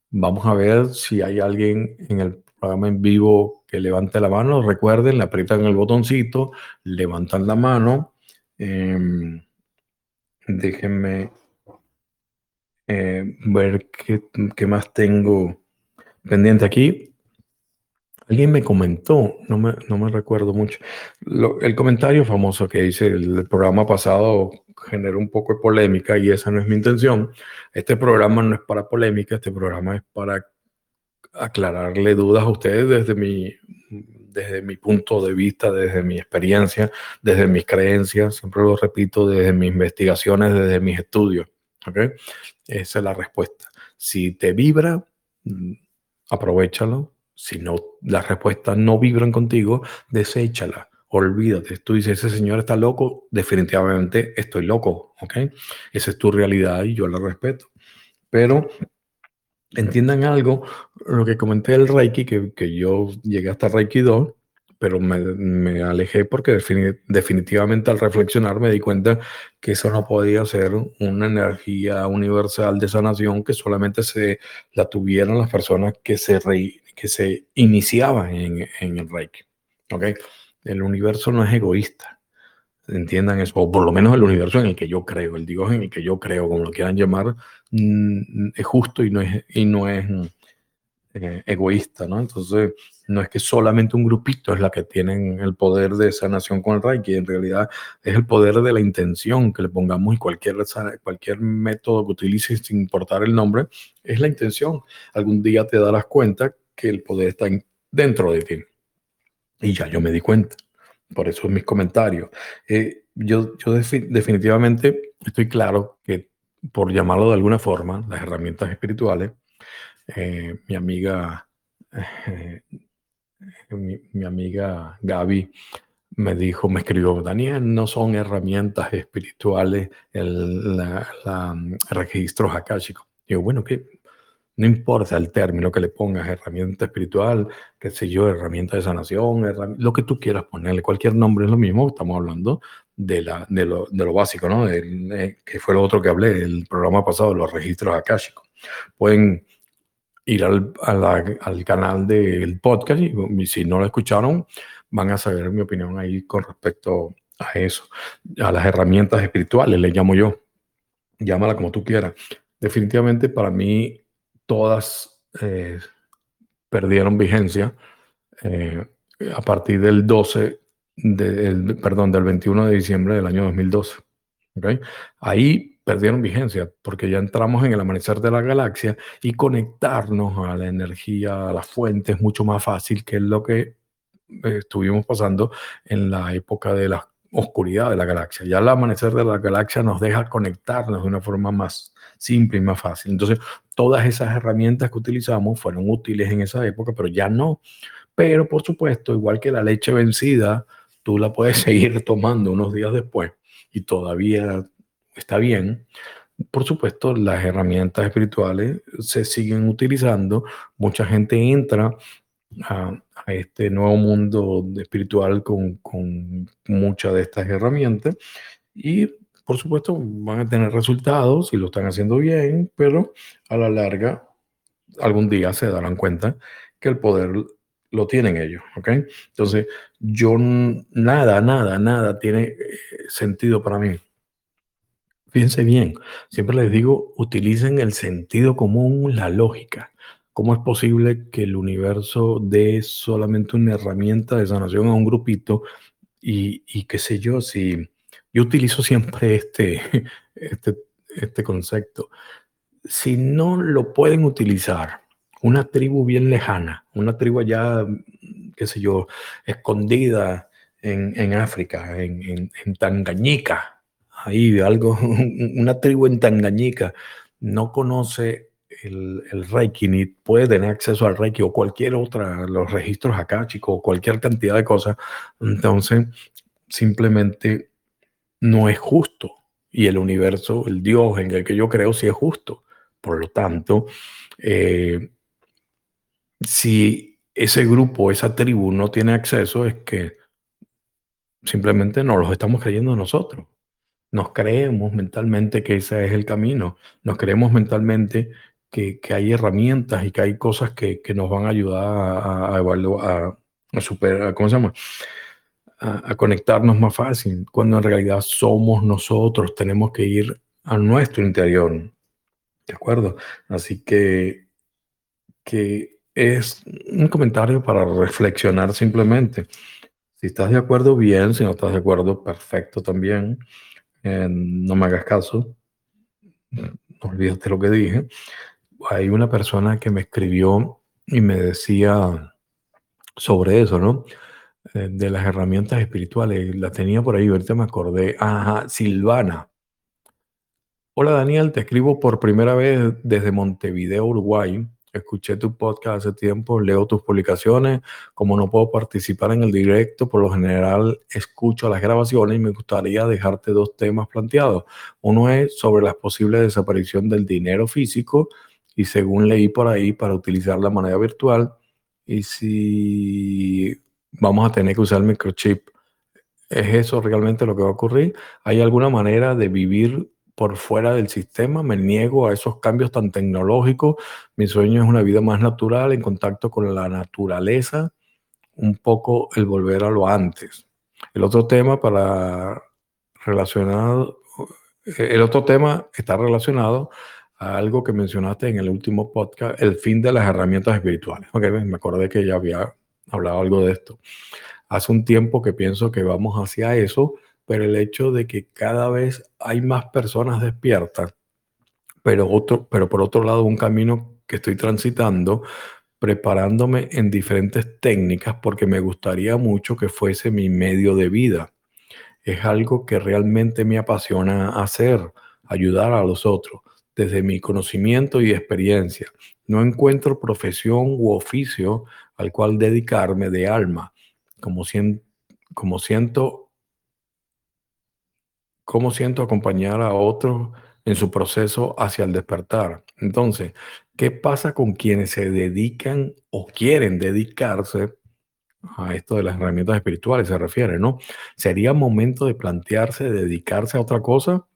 Vamos a ver si hay alguien en el programa en vivo que levante la mano. Recuerden, le aprietan el botoncito, levantan la mano. Em, déjenme eh, ver qué, qué, más tengo pendiente aquí. Alguien me comentó, no me, no me recuerdo mucho, el comentario famoso que hice el, programa pasado generó un poco de polémica y esa no es mi intención. Este programa no es para polémica, este programa es para aclararle dudas a ustedes desde mi, desde mi punto de vista, desde mi experiencia, desde mis creencias, siempre lo repito, desde mis investigaciones, desde mis estudios. ¿okay? Esa es la respuesta. Si te vibra, mm, aprovechalo si no, las respuestas no vibran contigo, deséchala, olvídate. Tú dices, ese señor está loco, definitivamente estoy loco, ¿ok? Esa es tu realidad y yo la respeto. Pero entiendan algo, lo que comenté del Reiki, que, que yo llegué hasta Reiki 2, pero me, me alejé porque definitivamente al reflexionar me di cuenta que eso no podía ser una energía universal de sanación que solamente se la tuvieran las personas que se, re, que se iniciaban en, en el Reiki. ¿okay? El universo no es egoísta. Entiendan eso, o por lo menos el universo en el que yo creo, el Dios en el que yo creo, como lo quieran llamar, mm, es justo y no es, y no es eh, egoísta, ¿no? Entonces, no es que solamente un grupito es la que tienen el poder de sanación con el Reiki, en realidad es el poder de la intención que le pongamos y cualquier, cualquier método que utilices sin importar el nombre, es la intención. Algún día te darás cuenta que el poder está dentro de ti. Y ya yo me di cuenta. Por eso es mis comentarios. Eh, yo yo definitivamente estoy claro que, por llamarlo de alguna forma, las herramientas espirituales, eh, mi amiga, eh, mi, amiga Gaby me dijo, me escribió, Daniel, no son herramientas espirituales el la, registros akáshicos. Digo, bueno, ¿qué, no importa el término que le pongas, herramienta espiritual, qué sé yo, herramienta de sanación, lo que tú quieras ponerle, cualquier nombre es lo mismo, estamos hablando de, la, de, lo, de lo básico, ¿no? Eh, que fue lo otro que hablé, el programa pasado, los registros akáshicos. Pueden ir al, al canal del podcast y, si no lo escucharon, van a saber mi opinión ahí con respecto a eso, a las herramientas espirituales, le llamo yo, llámala como tú quieras. Definitivamente para mí todas eh, perdieron vigencia eh, a partir del 12, de, perdón, del 21 de diciembre del año 2012. ¿okay? Ahí perdieron vigencia porque ya entramos en el amanecer de la galaxia y conectarnos a la energía, a la fuente es mucho más fácil que lo que eh, estuvimos pasando en la época de la oscuridad de la galaxia. Ya el amanecer de la galaxia nos deja conectarnos de una forma más simple y más fácil. Entonces, todas esas herramientas que utilizamos fueron útiles en esa época, pero ya no. Pero, por supuesto, igual que la leche vencida, tú la puedes seguir tomando unos días después y todavía está bien. Por supuesto, las herramientas espirituales se siguen utilizando. Mucha gente entra a, este nuevo mundo espiritual con, con muchas de estas herramientas y por supuesto van a tener resultados y lo están haciendo bien, pero a la larga algún día se darán cuenta que el poder lo tienen ellos, ¿ok? Entonces, yo nada, nada, nada tiene eh, sentido para mí. Fíjense bien, siempre les digo, utilicen el sentido común, la lógica. ¿Cómo es posible que el universo dé solamente una herramienta de sanación a un grupito? Y, qué sé yo, si yo utilizo siempre este, este, este concepto. Si no lo pueden utilizar una tribu bien lejana, una tribu allá, qué sé yo, escondida en, en África, en, en, en Tangañica, ahí algo, una tribu en Tangañica, no conoce el, Reiki ni puede tener acceso al Reiki o cualquier otra, los registros acá, chicos, cualquier cantidad de cosas, entonces simplemente no es justo. Y el universo, el Dios en el que yo creo, sí es justo. Por lo tanto, eh, si ese grupo, esa tribu no tiene acceso, es que simplemente no los estamos creyendo nosotros. Nos creemos mentalmente que ese es el camino. Nos creemos mentalmente que, hay herramientas y que hay cosas que, nos van a ayudar a, a, a, superar, ¿cómo se llama? A, conectarnos más fácil, cuando en realidad somos nosotros, tenemos que ir a nuestro interior. ¿De acuerdo? Así que, que es un comentario para reflexionar simplemente. Si estás de acuerdo, bien, si no estás de acuerdo, perfecto también. Eh, no me hagas caso, no olvídate lo que dije hay una persona que me escribió y me decía sobre eso, ¿no? Eh, de las herramientas espirituales. La tenía por ahí, ahorita me acordé. Ajá, Silvana. Hola Daniel, te escribo por primera vez desde Montevideo, Uruguay. Escuché tu podcast hace tiempo, leo tus publicaciones. Como no puedo participar en el directo, por lo general escucho las grabaciones y me gustaría dejarte dos temas planteados. Uno es sobre la posible desaparición del dinero físico y según leí por ahí, para utilizar la moneda virtual, y si vamos a tener que usar el microchip, ¿es eso realmente lo que va a ocurrir? ¿Hay alguna manera de vivir por fuera del sistema? Me niego a esos cambios tan tecnológicos. Mi sueño es una vida más natural, en contacto con la naturaleza, un poco el volver a lo antes. El otro tema para relacionado, el otro tema está relacionado algo que mencionaste en el último podcast, el fin de las herramientas espirituales. Okay, me acordé que ya había hablado algo de esto. Hace un tiempo que pienso que vamos hacia eso, pero el hecho de que cada vez hay más personas despiertas, pero, otro, pero por otro lado un camino que estoy transitando, preparándome en diferentes técnicas porque me gustaría mucho que fuese mi medio de vida. Es algo que realmente me apasiona hacer, ayudar a los otros desde mi conocimiento y experiencia. No encuentro profesión u oficio al cual dedicarme de alma, como, como siento siento acompañar a otros en su proceso hacia el despertar. Entonces, ¿qué pasa con quienes se dedican o quieren dedicarse a esto de las herramientas espirituales? Se refiere, ¿no? ¿Sería momento de plantearse dedicarse a otra cosa?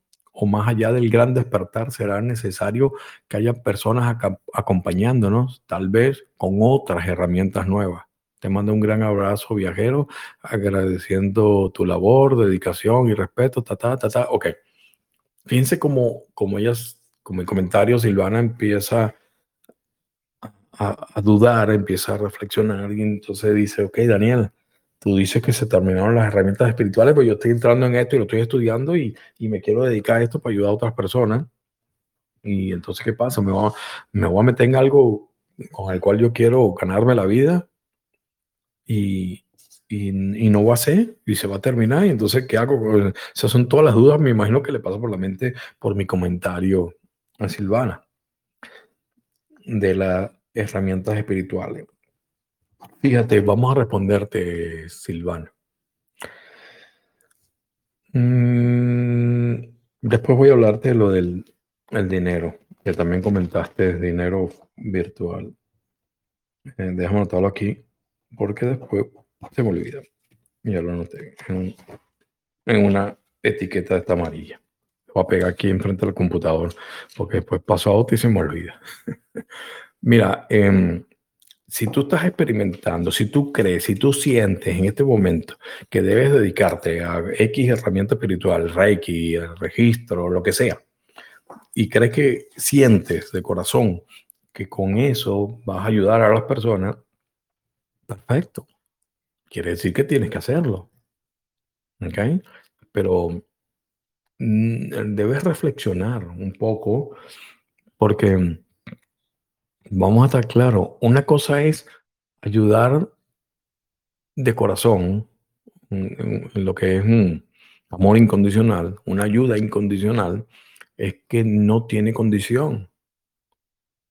O más allá del gran despertar, será necesario que haya personas acompañándonos, tal vez con otras herramientas nuevas. Te mando un gran abrazo, viajero, agradeciendo tu labor, dedicación y respeto, ta, ta, ta, ta. Ok. Fíjense como, como ellas, como el comentario, Silvana empieza a, a, dudar, empieza a reflexionar y entonces dice, ok, Daniel, tú dices que se terminaron las herramientas espirituales, pero yo estoy entrando en esto y lo estoy estudiando y, y me quiero dedicar a esto para ayudar a otras personas. Y entonces, ¿qué pasa? Me voy, me voy a meter en algo con el cual yo quiero ganarme la vida y, y, y, no va a ser y se va a terminar. Y entonces, ¿qué hago? Esas son todas las dudas, me imagino que le pasa por la mente por mi comentario a Silvana de las herramientas espirituales. Fíjate, vamos a responderte, Silvana. Mm, después voy a hablarte de lo del el dinero, que también comentaste, dinero virtual. Eh, déjame anotarlo aquí, porque después se me olvida. Ya lo anoté en, en una etiqueta de esta amarilla. Voy a pegar aquí enfrente del computador, porque después paso a otro y se me olvida. Mira, eh, si tú estás experimentando, si tú crees, si tú sientes en este momento que debes dedicarte a X herramienta espiritual, Reiki, el registro, lo que sea, y crees que sientes de corazón que con eso vas a ayudar a las personas, perfecto. Quiere decir que tienes que hacerlo. ¿Ok? Pero mm, debes reflexionar un poco porque vamos a estar claros, una cosa es ayudar de corazón, en, lo que es un amor incondicional, una ayuda incondicional, es que no tiene condición.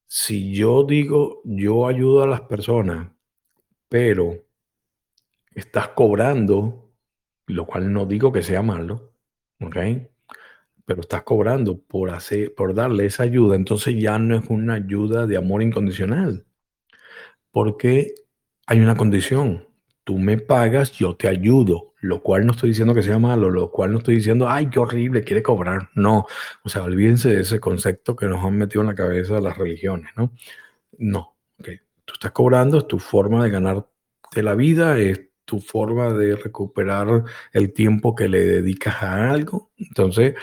Si yo digo, yo ayudo a las personas, pero estás cobrando, lo cual no digo que sea malo, ¿ok? Pero estás cobrando por, hacer, por darle esa ayuda, entonces ya no es una ayuda de amor incondicional, porque hay una condición. Tú me pagas, yo te ayudo, lo cual no estoy diciendo que sea malo, lo cual no estoy diciendo, ay, qué horrible, quiere cobrar. No, o sea, olvídense de ese concepto que nos han metido en la cabeza las religiones, ¿no? No, tú estás cobrando, es tu forma de ganarte la vida, es tu forma de recuperar el tiempo que le dedicas a algo. Entonces,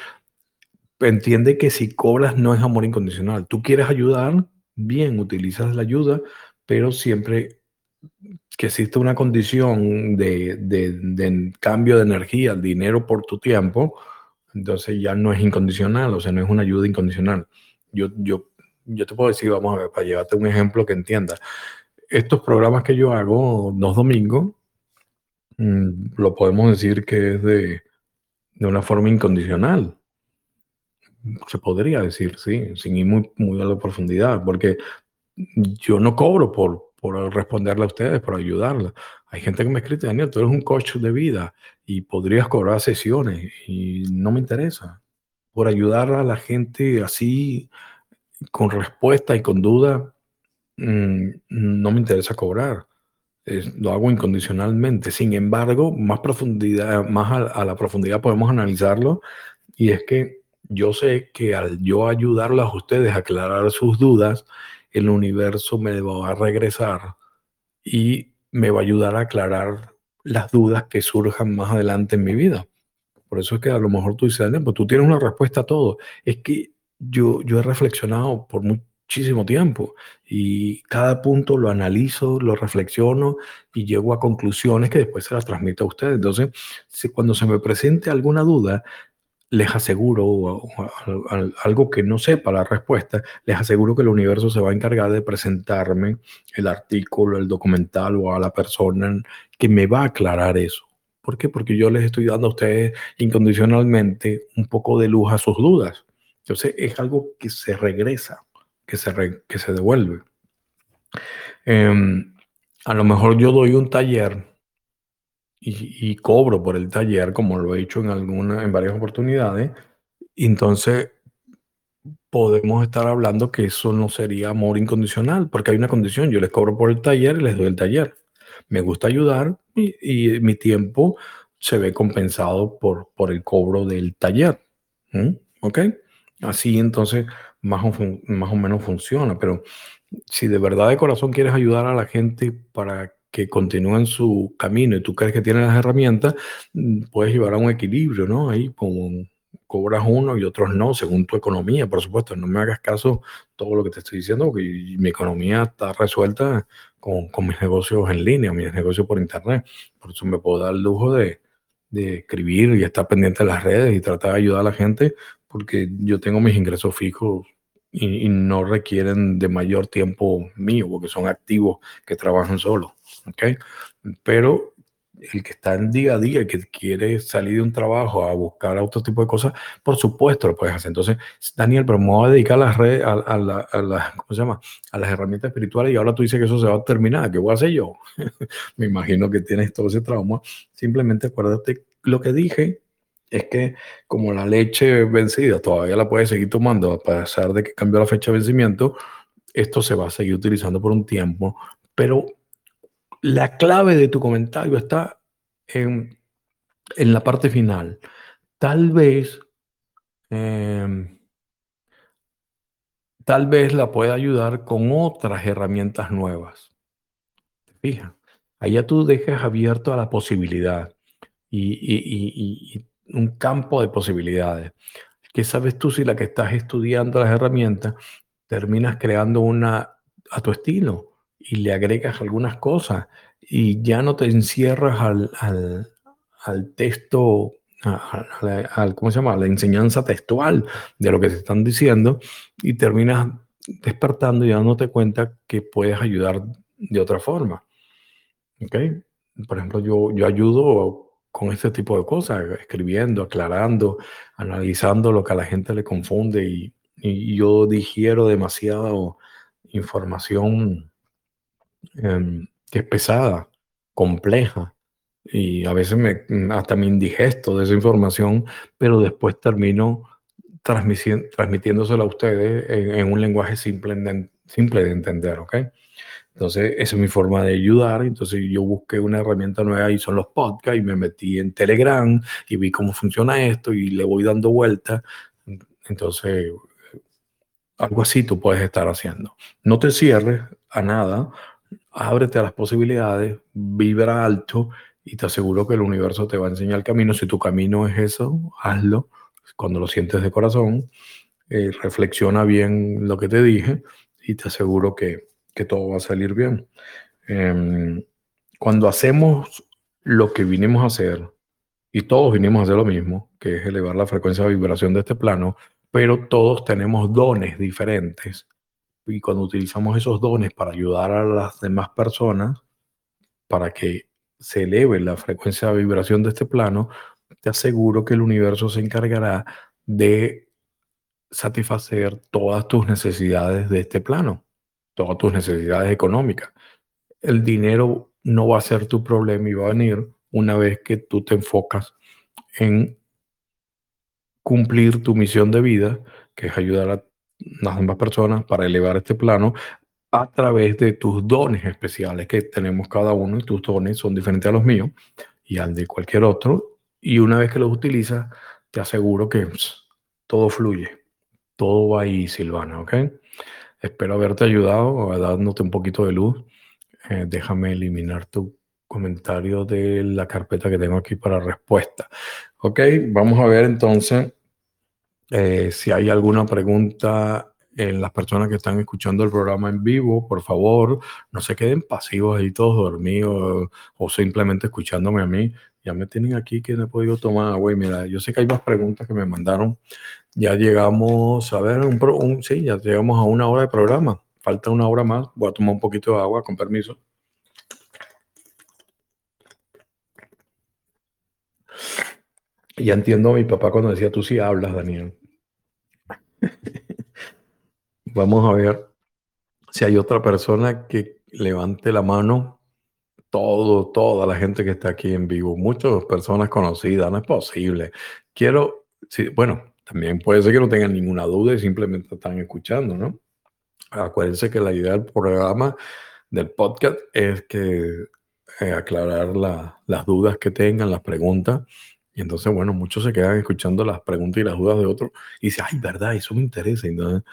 entiende que si cobras no es amor incondicional. Tú quieres ayudar, bien, utilizas la ayuda, pero siempre que existe una condición de, cambio de energía, dinero por tu tiempo, entonces ya no es incondicional, o sea, no es una ayuda incondicional. Yo, yo, yo te puedo decir, vamos a ver, para llevarte un ejemplo que entiendas. Estos programas que yo hago los domingos, mm, lo podemos decir que es de, de una forma incondicional se podría decir, sí, sin ir muy, muy a la profundidad, porque yo no cobro por, por responderle a ustedes, por ayudarla. Hay gente que me escribe, Daniel, tú eres un coach de vida y podrías cobrar sesiones y no me interesa. Por ayudar a la gente así, con respuesta y con duda, mm, no me interesa cobrar. lo hago incondicionalmente. Sin embargo, más profundidad, más a la profundidad podemos analizarlo y es que yo sé que al yo ayudarlas a ustedes a aclarar sus dudas, el universo me va a regresar y me va a ayudar a aclarar las dudas que surjan más adelante en mi vida. Por eso es que a lo mejor tú dices, pues tú tienes una respuesta a todo. Es que yo, yo he reflexionado por muchísimo tiempo y cada punto lo analizo, lo reflexiono y llego a conclusiones que después se las transmito a ustedes. Entonces, cuando se me presente alguna duda, les aseguro, algo que no sepa la respuesta, les aseguro que el universo se va a encargar de presentarme el artículo, el documental o a la persona que me va a aclarar eso. ¿Por qué? Porque yo les estoy dando a ustedes incondicionalmente un poco de luz a sus dudas. Entonces es algo que se regresa, que se, que se devuelve. Em, a lo mejor yo doy un taller y, cobro por el taller, como lo he hecho en, alguna, en varias oportunidades, entonces podemos estar hablando que eso no sería amor incondicional, porque hay una condición, yo les cobro por el taller y les doy el taller. Me gusta ayudar y, mi tiempo se ve compensado por, por el cobro del taller. ¿Ok? Así entonces más o, más o menos funciona, pero si de verdad de corazón quieres ayudar a la gente para que continúan su camino y tú crees que tienen las herramientas, mm, puedes llevar a un equilibrio, ¿no? Ahí como cobras uno y otros no, según tu economía, por supuesto. No me hagas caso todo lo que te estoy diciendo, porque mi economía está resuelta con, con mis negocios en línea, mis negocios por internet. Por eso me puedo dar el lujo de, de escribir y estar pendiente de las redes y tratar de ayudar a la gente, porque yo tengo mis ingresos fijos y, no requieren de mayor tiempo mío, porque son activos que trabajan solo. ¿ok? Pero el que está en día a día, que quiere salir de un trabajo a buscar otro tipo de cosas, por supuesto lo puedes hacer. Entonces, Daniel, pero me voy a dedicar a las redes, a, a, ¿cómo se llama? A las herramientas espirituales y ahora tú dices que eso se va a terminar. ¿Qué voy a hacer yo? me imagino que tienes todo ese trauma. Simplemente acuérdate lo que dije es que como la leche vencida todavía la puedes seguir tomando a pesar de que cambió la fecha de vencimiento, esto se va a seguir utilizando por un tiempo, pero la clave de tu comentario está en, la parte final. Tal vez, em, tal vez la pueda ayudar con otras herramientas nuevas. Fija, allá tú dejas abierto a la posibilidad y, un campo de posibilidades. ¿Qué sabes tú si la que estás estudiando las herramientas terminas creando una a tu estilo? y le agregas algunas cosas y ya no te encierras al, al, texto, al, ¿cómo se llama? la enseñanza textual de lo que te están diciendo y terminas despertando y dándote cuenta que puedes ayudar de otra forma. ¿Ok? Por ejemplo, yo, yo ayudo con este tipo de cosas, escribiendo, aclarando, analizando lo que a la gente le confunde y, y yo digiero demasiado información Em, que es pesada, compleja, y a veces me, mm, hasta me indigesto de esa información, pero después termino transmitiéndosela a ustedes en, un lenguaje simple, simple de entender, ¿ok? Entonces, esa es mi forma de ayudar. Entonces, yo busqué una herramienta nueva y son los podcasts y me metí en Telegram y vi cómo funciona esto y le voy dando vueltas. Entonces, algo así tú puedes estar haciendo. No te cierres a nada ábrete a las posibilidades, vibra alto y te aseguro que el universo te va a enseñar el camino. Si tu camino es eso, hazlo. Cuando lo sientes de corazón, eh, reflexiona bien lo que te dije y te aseguro que, todo va a salir bien. Em, cuando hacemos lo que vinimos a hacer, y todos vinimos a hacer lo mismo, que es elevar la frecuencia de vibración de este plano, pero todos tenemos dones diferentes y cuando utilizamos esos dones para ayudar a las demás personas, para que se eleve la frecuencia de vibración de este plano, te aseguro que el universo se encargará de satisfacer todas tus necesidades de este plano, todas tus necesidades económicas. El dinero no va a ser tu problema y va a venir una vez que tú te enfocas en cumplir tu misión de vida, que es ayudar a las demás personas para elevar este plano a través de tus dones especiales que tenemos cada uno y tus dones son diferentes a los míos y al de cualquier otro. Y una vez que los utilizas, te aseguro que todo fluye, todo va ahí, Silvana, ¿ok? Espero haberte ayudado, dándote un poquito de luz. Eh, déjame eliminar tu comentario de la carpeta que tengo aquí para respuesta. Ok, vamos a ver entonces eh, si hay alguna pregunta en las personas que están escuchando el programa en vivo, por favor, no se queden pasivos ahí todos dormidos o simplemente escuchándome a mí. Ya me tienen aquí que no he podido tomar agua. mira, yo sé que hay más preguntas que me mandaron. Ya llegamos, a ver, un, un, sí, ya llegamos a una hora de programa. Falta una hora más. Voy a tomar un poquito de agua, con permiso. Ya entiendo a mi papá cuando decía, tú sí hablas, Daniel. Vamos a ver si hay otra persona que levante la mano. Todo, toda la gente que está aquí en vivo, muchas personas conocidas, no es posible. Quiero, sí, bueno, también puede ser que no tengan ninguna duda y simplemente están escuchando, ¿no? Acuérdense que la idea del programa, del podcast, es que eh, aclarar las dudas que tengan, las preguntas y entonces, bueno, muchos se quedan escuchando las preguntas y las dudas de otros y dicen, ay, verdad, eso me interesa. Y entonces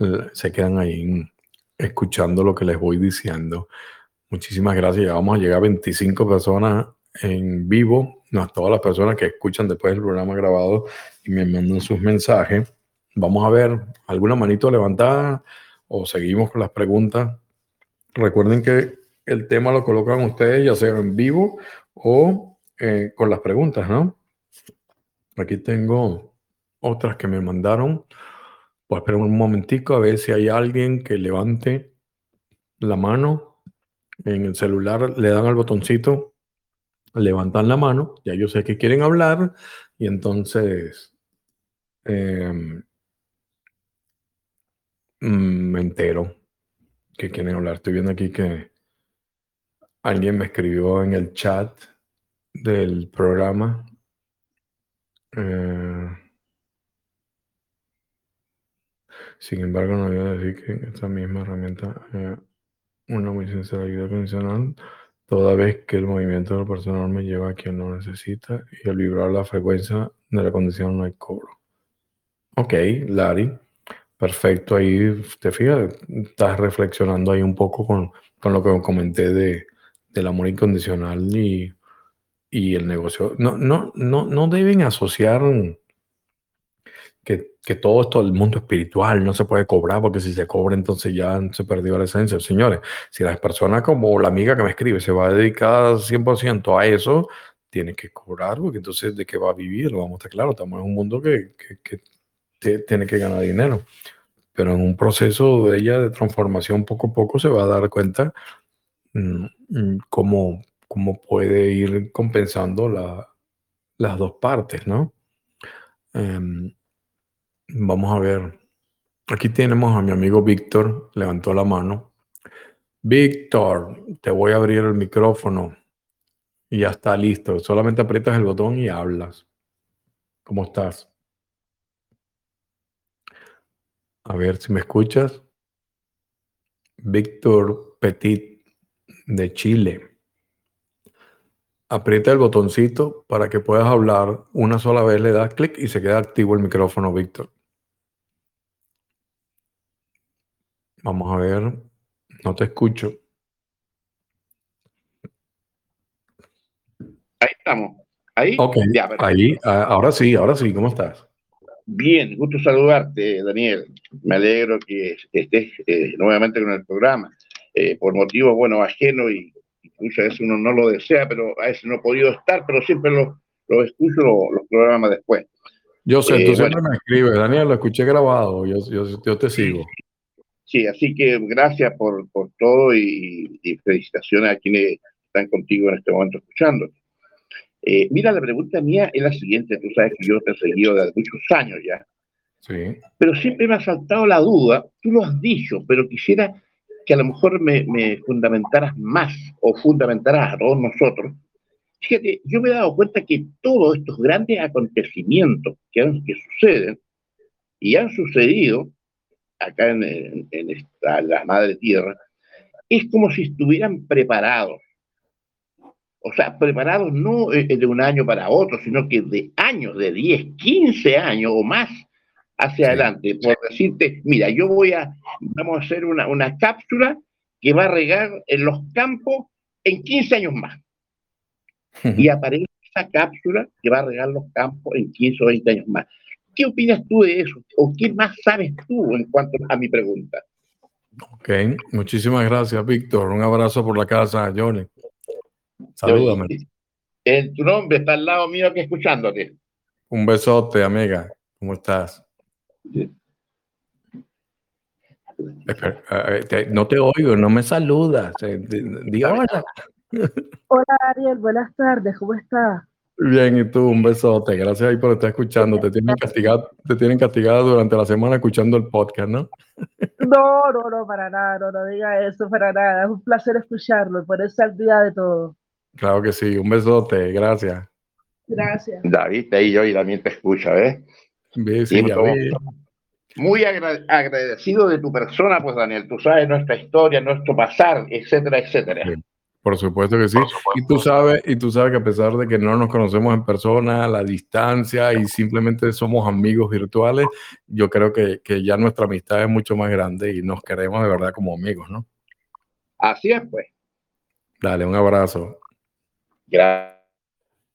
eh, se quedan ahí escuchando lo que les voy diciendo. Muchísimas gracias. Ya vamos a llegar a 25 personas en vivo, no, todas las personas que escuchan después del programa grabado y me mandan sus mensajes. Vamos a ver alguna manito levantada o seguimos con las preguntas. Recuerden que el tema lo colocan ustedes ya sea en vivo o eh, con las preguntas, ¿no? Aquí tengo otras que me mandaron. Pues espera un momentico a ver si hay alguien que levante la mano en el celular, le dan al botoncito levantan la mano, ya yo sé que quieren hablar y entonces em, mm, me entero que quieren hablar. Estoy viendo aquí que alguien me escribió en el chat del programa. Eh, sin embargo, no voy a decir que esta misma herramienta eh, una muy sincera ayuda condicional, toda vez que el movimiento del personal me lleva a quien lo necesita y al vibrar la frecuencia de la condición no hay cobro. Ok, Larry, perfecto. Ahí te fijas, estás reflexionando ahí un poco con, con lo que comenté de, del amor incondicional y, y el negocio. No, no, no, no deben asociar que, que, todo esto del mundo espiritual no se puede cobrar porque si se cobra entonces ya se perdió la esencia. Señores, si la persona como la amiga que me escribe se va a dedicar 100% a eso, tiene que cobrar porque entonces de qué va a vivir, lo vamos a estar claro, estamos en un mundo que, que, tiene que ganar dinero. Pero en un proceso de ella de transformación poco a poco se va a dar cuenta mm, mm, cómo, cómo puede ir compensando la, las dos partes, ¿no? Um, Vamos a ver. Aquí tenemos a mi amigo Víctor, levantó la mano. Víctor, te voy a abrir el micrófono y ya está listo. Solamente aprietas el botón y hablas. ¿Cómo estás? A ver si me escuchas. Víctor Petit de Chile. Aprieta el botoncito para que puedas hablar. Una sola vez le das clic y se queda activo el micrófono, Víctor. Vamos a ver. No te escucho. Ahí estamos. Ahí. Ahí. Ahora sí, ahora sí. ¿Cómo estás? Bien, gusto saludarte, Daniel. Me alegro que estés eh, nuevamente con el programa. Eh, por motivos, bueno, ajeno y, muchas veces uno no lo desea, pero a veces no he podido estar, pero siempre lo, lo escucho los programas después. Yo sé, tú eh, siempre me escribes, Daniel, lo escuché grabado, yo, yo, yo te sigo. Sí, así que gracias por, por todo y, felicitaciones a quienes están contigo en este momento escuchando. Eh, mira, la pregunta mía es la siguiente. Tú sabes que yo te he seguido desde muchos años ya. Sí. Pero siempre me ha saltado la duda, tú lo has dicho, pero quisiera que a lo mejor me, me fundamentaras más o fundamentaras a todos nosotros. Fíjate, yo me he dado cuenta que todos estos grandes acontecimientos que, que suceden y han sucedido acá en, esta, la madre tierra, es como si estuvieran preparados. O sea, preparados no eh, de un año para otro, sino que de años, de 10, 15 años o más hacia adelante. Por decirte, mira, yo voy a, vamos a hacer una, una cápsula que va a regar en los campos en 15 años más. Y aparece esa cápsula que va a regar los campos en 15 o 20 años más. ¿Qué opinas tú de eso? ¿O qué más sabes tú en cuanto a mi pregunta? Ok, muchísimas gracias, Víctor. Un abrazo por la casa, Johnny. Salúdame. En tu nombre está al lado mío aquí escuchándote. Un besote, amiga. ¿Cómo estás? No te oigo, no me saludas. hola. Hola, Ariel. Buenas tardes. ¿Cómo estás? Bien, y tú, un besote. Gracias ahí por estar escuchando. Te tienen castigado, te tienen castigado durante la semana escuchando el podcast, ¿no? No, no, no, para nada, no, no diga eso, para nada. Es un placer escucharlo, por eso al día de todo. Claro que sí, un besote, gracias. Gracias. David, ahí yo y también te escucha, ¿ves? Sí, muy agradecido de tu persona, pues Daniel, tú sabes nuestra historia, nuestro pasar, etcétera, etcétera. Por supuesto que sí. y tú sabes, y tú sabes que a pesar de que no nos conocemos en persona, la distancia y simplemente somos amigos virtuales, yo creo que, que, ya nuestra amistad es mucho más grande y nos queremos de verdad como amigos, ¿no? Así es, pues. Dale, un abrazo. Gracias.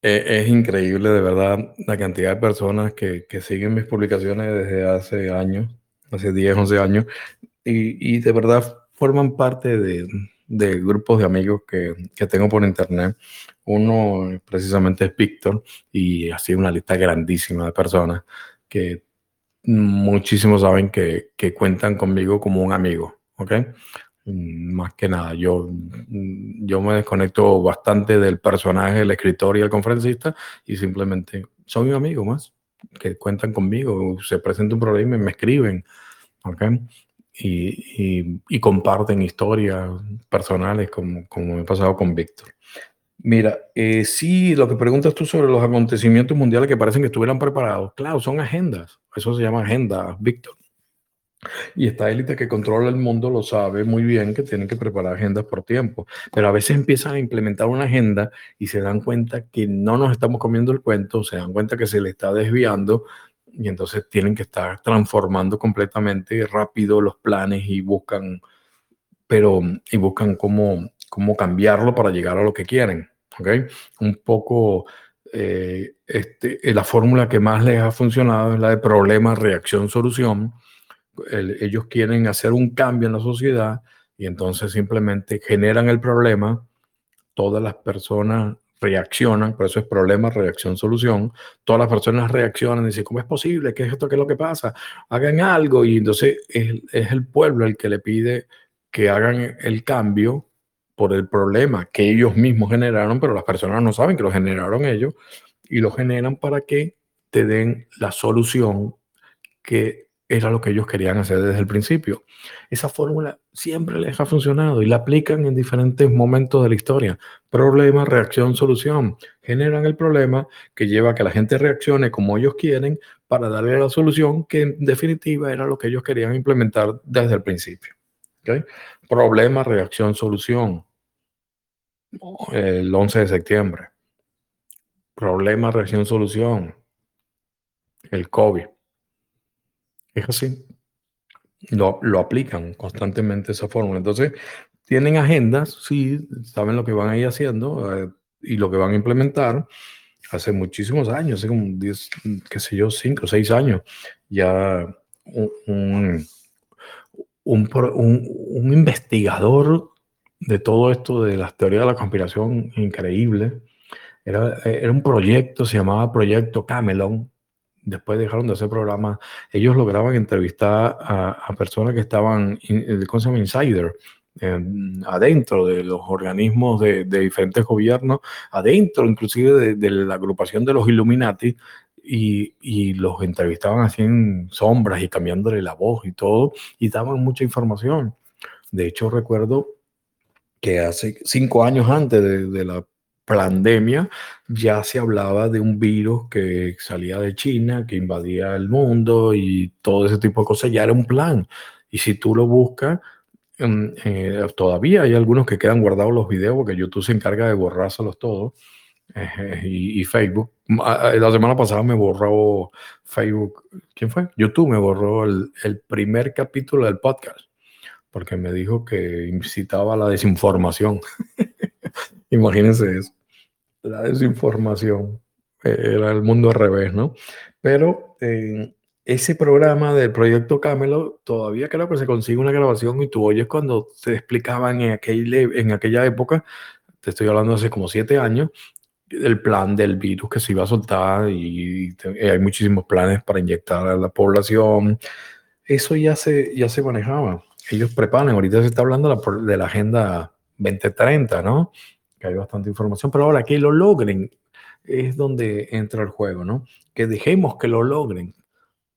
Es, es increíble, de verdad, la cantidad de personas que, que, siguen mis publicaciones desde hace años, hace 10, 11 años, y, y de verdad forman parte de, de grupos de amigos que, que, tengo por internet. Uno precisamente es Víctor y así una lista grandísima de personas que muchísimos saben que, que, cuentan conmigo como un amigo, ¿ok? Más que nada, yo, yo me desconecto bastante del personaje, el escritor y el conferencista y simplemente soy un amigo más que cuentan conmigo, se presenta un problema y me escriben, ¿ok? Y, y, comparten historias personales como, como me ha pasado con Víctor. Mira, eh, sí, lo que preguntas tú sobre los acontecimientos mundiales que parecen que estuvieran preparados, claro, son agendas, eso se llama agenda, Víctor. Y esta élite que controla el mundo lo sabe muy bien que tienen que preparar agendas por tiempo, pero a veces empiezan a implementar una agenda y se dan cuenta que no nos estamos comiendo el cuento, se dan cuenta que se le está desviando y entonces tienen que estar transformando completamente rápido los planes y buscan, pero y buscan cómo, cómo cambiarlo para llegar a lo que quieren. ¿okay? Un poco eh, este, la fórmula que más les ha funcionado es la de problema, reacción, solución ellos quieren hacer un cambio en la sociedad y entonces simplemente generan el problema, todas las personas reaccionan, por eso es problema, reacción, solución, todas las personas reaccionan y dicen, ¿cómo es posible? ¿Qué es esto? ¿Qué es lo que pasa? Hagan algo y entonces es, es el pueblo el que le pide que hagan el cambio por el problema que ellos mismos generaron, pero las personas no saben que lo generaron ellos y lo generan para que te den la solución que era lo que ellos querían hacer desde el principio. Esa fórmula siempre les ha funcionado y la aplican en diferentes momentos de la historia. Problema, reacción, solución. Generan el problema que lleva a que la gente reaccione como ellos quieren para darle la solución que en definitiva era lo que ellos querían implementar desde el principio. Problema, reacción, solución. El 11 de septiembre. Problema, reacción, solución. El COVID es así. Lo, lo aplican constantemente esa fórmula. Entonces, tienen agendas, sí, saben lo que van a ir haciendo eh, y lo que van a implementar. Hace muchísimos años, hace como 10, qué sé yo, 5 o 6 años, ya un, un, investigador de todo esto de las teorías de la conspiración increíble. Era, era un proyecto, se llamaba Proyecto Camelon, después dejaron de hacer programas, ellos lograban entrevistar a, personas que estaban, in, ¿cómo se llama? Insider, em, adentro de los organismos de, diferentes gobiernos, adentro inclusive de, la agrupación de los Illuminati, y, los entrevistaban así en sombras y cambiándole la voz y todo, y daban mucha información. De hecho, recuerdo que hace cinco años antes de la pandemia ya se hablaba de un virus que salía de China, que invadía el mundo y todo ese tipo de cosas, ya era un plan. Y si tú lo buscas, mm, eh, todavía hay algunos que quedan guardados los videos porque YouTube se encarga de borrárselos todos eh, y, Facebook. La semana pasada me borró Facebook, ¿quién fue? YouTube me borró el, primer capítulo del podcast porque me dijo que incitaba la desinformación. Imagínense eso. La desinformación. Eh, era el mundo al revés, ¿no? Pero en ese programa del proyecto Camelo, todavía creo que se consigue una grabación y tú oyes cuando te explicaban en, aquel, en aquella época, te estoy hablando hace como siete años, el plan del virus que se iba a soltar y, hay muchísimos planes para inyectar a la población. Eso ya se, ya se manejaba. Ellos preparan, ahorita se está hablando de la, de la agenda 2030, ¿no? Que hay bastante información, pero ahora que lo logren es donde entra el juego, ¿no? Que dejemos que lo logren.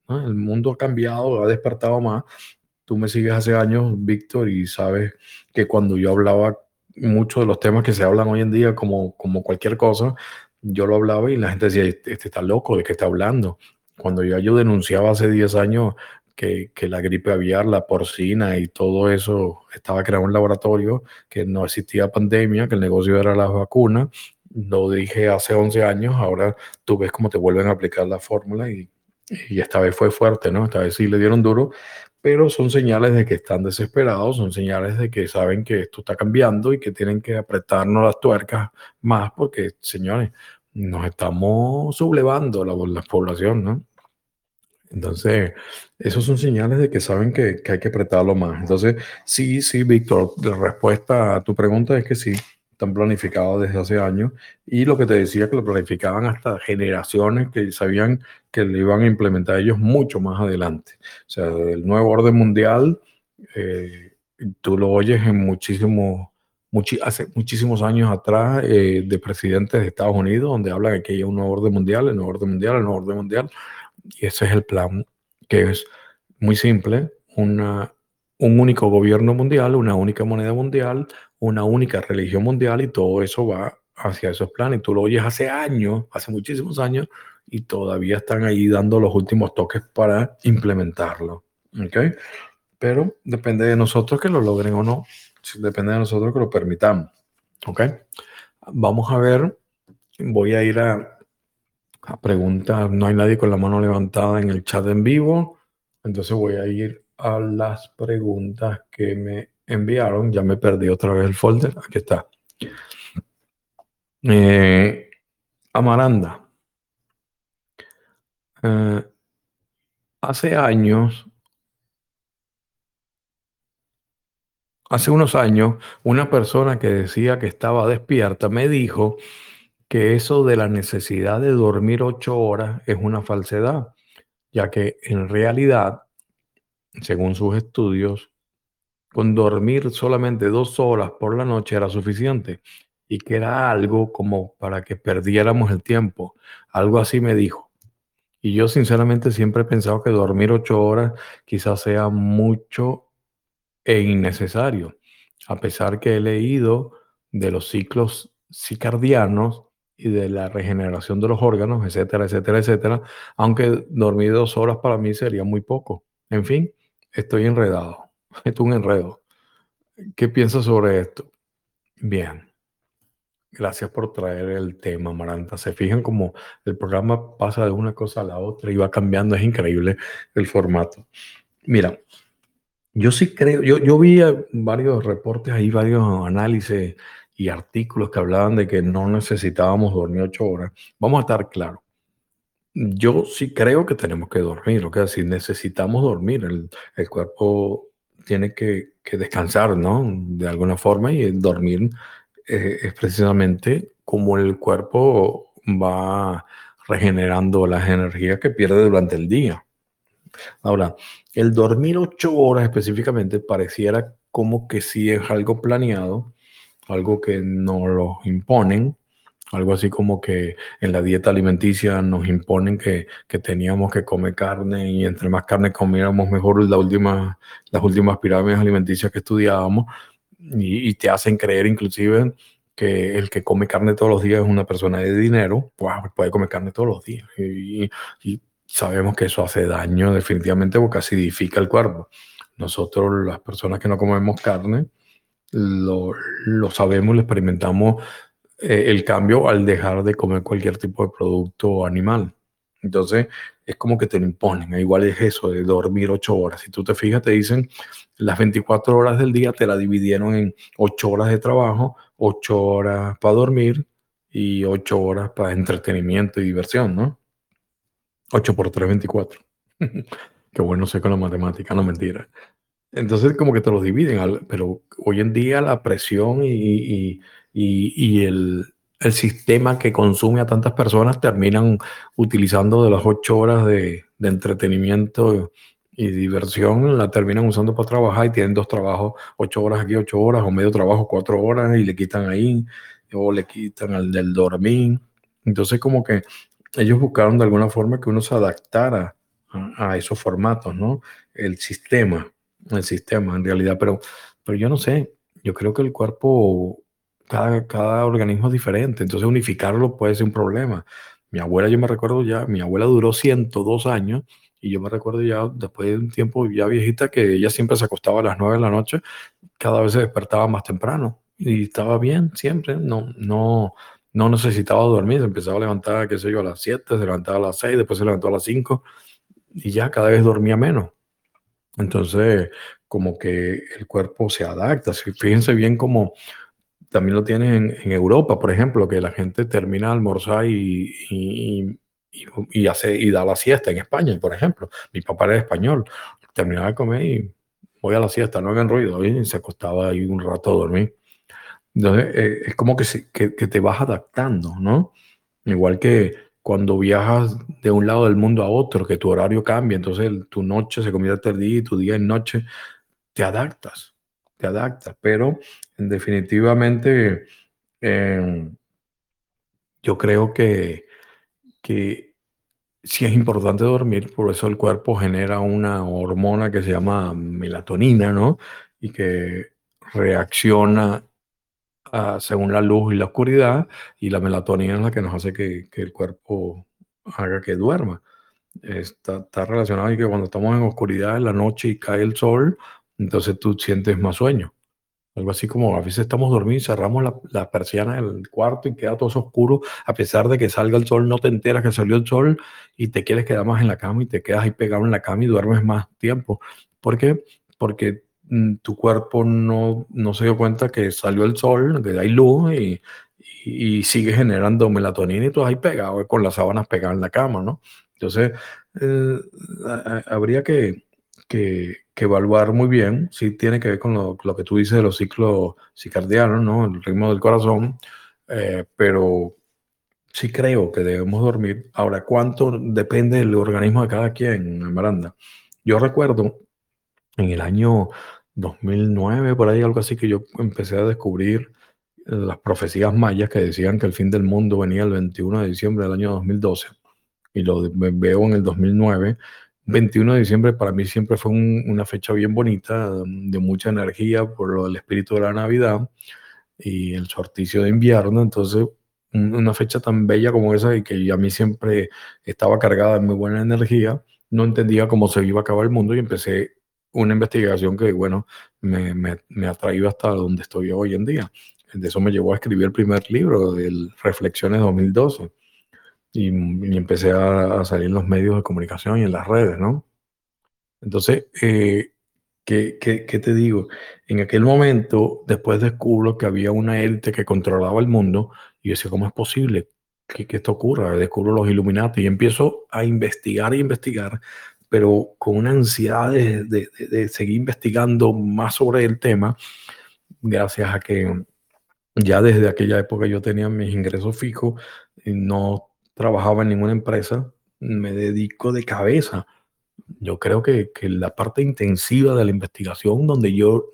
El mundo ha cambiado, ha despertado más. Tú me sigues hace años, Víctor, y sabes que cuando yo hablaba muchos de los temas que se hablan hoy en día, como, como cualquier cosa, yo lo hablaba y la gente decía, este, este está loco, ¿de qué está hablando? Cuando yo, yo denunciaba hace 10 años que, la gripe aviar, la porcina y todo eso estaba creado en laboratorio, que no existía pandemia, que el negocio era la vacuna. Lo dije hace 11 años, ahora tú ves cómo te vuelven a aplicar la fórmula y, y esta vez fue fuerte, ¿no? Esta vez sí le dieron duro, pero son señales de que están desesperados, son señales de que saben que esto está cambiando y que tienen que apretarnos las tuercas más porque, señores, nos estamos sublevando la, la población, ¿no? Entonces, esos son señales de que saben que, hay que apretarlo más. Entonces, sí, sí, Víctor, la respuesta a tu pregunta es que sí, están planificados desde hace años. Y lo que te decía, que lo planificaban hasta generaciones que sabían que le iban a implementar ellos mucho más adelante. O sea, el nuevo orden mundial, eh, tú lo oyes en muchísimos, hace muchísimos años atrás eh, de presidentes de Estados Unidos, donde hablan de que hay un nuevo orden mundial, el nuevo orden mundial, el nuevo orden mundial. Y ese es el plan, que es muy simple, una, un único gobierno mundial, una única moneda mundial, una única religión mundial y todo eso va hacia esos planes. Tú lo oyes hace años, hace muchísimos años, y todavía están ahí dando los últimos toques para implementarlo. ¿Ok? Pero depende de nosotros que lo logren o no. Depende de nosotros que lo permitamos. ¿Ok? Vamos a ver. Voy a ir a, a preguntas. No hay nadie con la mano levantada en el chat en vivo. Entonces voy a ir a las preguntas que me enviaron. Ya me perdí otra vez el folder. Aquí está. Eh, Amaranda. Eh, hace años, hace unos años, una persona que decía que estaba despierta me dijo que eso de la necesidad de dormir ocho horas es una falsedad, ya que en realidad, según sus estudios, con dormir solamente dos horas por la noche era suficiente y que era algo como para que perdiéramos el tiempo. Algo así me dijo. Y yo sinceramente siempre he pensado que dormir ocho horas quizás sea mucho e innecesario, a pesar que he leído de los ciclos cicardianos y de la regeneración de los órganos, etcétera, etcétera, etcétera, aunque dormir dos horas para mí sería muy poco. En fin, estoy enredado. Es un enredo. ¿Qué piensas sobre esto? Bien. Gracias por traer el tema, Maranta. Se fijan como el programa pasa de una cosa a la otra y va cambiando. Es increíble el formato. Mira, yo sí creo, yo, yo vi varios reportes ahí, varios análisis y artículos que hablaban de que no necesitábamos dormir ocho horas. Vamos a estar claros. Yo sí creo que tenemos que dormir, lo que decir, necesitamos dormir. El, el cuerpo tiene que, que, descansar, ¿no? De alguna forma y dormir eh, es precisamente como el cuerpo va regenerando las energías que pierde durante el día. Ahora, el dormir ocho horas específicamente pareciera como que sí es algo planeado, algo que no lo imponen, algo así como que en la dieta alimenticia nos imponen que, que teníamos que comer carne y entre más carne comiéramos mejor la última, las últimas pirámides alimenticias que estudiábamos y, te hacen creer inclusive que el que come carne todos los días es una persona de dinero, pues puede comer carne todos los días. Y, sabemos que eso hace daño definitivamente porque acidifica el cuerpo. Nosotros, las personas que no comemos carne, lo, lo sabemos, lo experimentamos eh, el cambio al dejar de comer cualquier tipo de producto animal. Entonces, es como que te lo imponen. Igual es eso de dormir ocho horas. Si tú te fijas, te dicen las 24 horas del día te la dividieron en ocho horas de trabajo, ocho horas para dormir y ocho horas para entretenimiento y diversión, ¿no? 8 por 3, 24. Qué bueno sé con la matemática, no mentira. Entonces, como que te lo dividen, pero hoy en día la presión y, y, el, el sistema que consume a tantas personas terminan utilizando de las ocho horas de, entretenimiento y diversión, la terminan usando para trabajar y tienen dos trabajos, ocho horas aquí, ocho horas, o medio trabajo, cuatro horas, y le quitan ahí, o le quitan al del dormir. Entonces, como que ellos buscaron de alguna forma que uno se adaptara a esos formatos, ¿no? El sistema, el sistema en realidad, pero, pero yo no sé, yo creo que el cuerpo cada, organismo es diferente, entonces unificarlo puede ser un problema. Mi abuela, yo me recuerdo ya, mi abuela duró 102 años y yo me recuerdo ya después de un tiempo ya viejita que ella siempre se acostaba a las 9 de la noche, cada vez se despertaba más temprano y estaba bien siempre, no, no, no necesitaba dormir, se empezaba a levantar, qué sé yo, a las 7, se levantaba a las 6, después se levantó a las 5 y ya cada vez dormía menos. Entonces, como que el cuerpo se adapta. Fíjense bien cómo también lo tienen en, Europa, por ejemplo, que la gente termina de almorzar y, y, y, hace, y da la siesta en España, por ejemplo. Mi papá era español, terminaba de comer y voy a la siesta, no hagan ruido, y se acostaba ahí un rato a dormir. Entonces, eh, es como que, que, que, te vas adaptando, ¿no? Igual que cuando viajas de un lado del mundo a otro, que tu horario cambia, entonces tu noche se convierte en día y tu día en noche, te adaptas te adaptas, pero definitivamente eh, yo creo que, que sí es importante dormir, por eso el cuerpo genera una hormona que se llama melatonina, ¿no? Y que reacciona según la luz y la oscuridad, y la melatonina es la que nos hace que, que el cuerpo haga que duerma. Está, está, relacionado y que cuando estamos en oscuridad en la noche y cae el sol, entonces tú sientes más sueño. Algo así como a veces estamos dormidos, cerramos la, la, persiana del cuarto y queda todo oscuro, a pesar de que salga el sol, no te enteras que salió el sol y te quieres quedar más en la cama y te quedas ahí pegado en la cama y duermes más tiempo. ¿Por qué? Porque tu cuerpo no, no se dio cuenta que salió el sol, que hay luz y, sigue generando melatonina y tú ahí pegado con las sábanas pegadas en la cama, ¿no? Entonces, eh, habría que, que, evaluar muy bien si tiene que ver con lo, lo, que tú dices de los ciclos circadianos, ¿no? El ritmo del corazón, eh, pero sí creo que debemos dormir. Ahora, ¿cuánto depende del organismo de cada quien, Miranda? Yo recuerdo en el año 2009, por ahí algo así, que yo empecé a descubrir las profecías mayas que decían que el fin del mundo venía el 21 de diciembre del año 2012 y lo veo en el 2009. 21 de diciembre para mí siempre fue un, una fecha bien bonita, de mucha energía por lo del espíritu de la Navidad y el sorticio de invierno. Entonces, una fecha tan bella como esa y que a mí siempre estaba cargada de muy buena energía, no entendía cómo se iba a acabar el mundo y empecé una investigación que, bueno, me, me, me ha traído hasta donde estoy hoy en día. De eso me llevó a escribir el primer libro, del Reflexiones 2012 y, y empecé a, a, salir en los medios de comunicación y en las redes, ¿no? Entonces, eh, ¿qué, qué, qué te digo? En aquel momento, después descubro que había una élite que controlaba el mundo y yo decía, ¿cómo es posible que esto ocurra? Descubro los Illuminati y empiezo a investigar y investigar, pero con una ansiedad de, de, seguir investigando más sobre el tema, gracias a que ya desde aquella época yo tenía mis ingresos fijos no trabajaba en ninguna empresa, me dedico de cabeza. Yo creo que, que, la parte intensiva de la investigación donde yo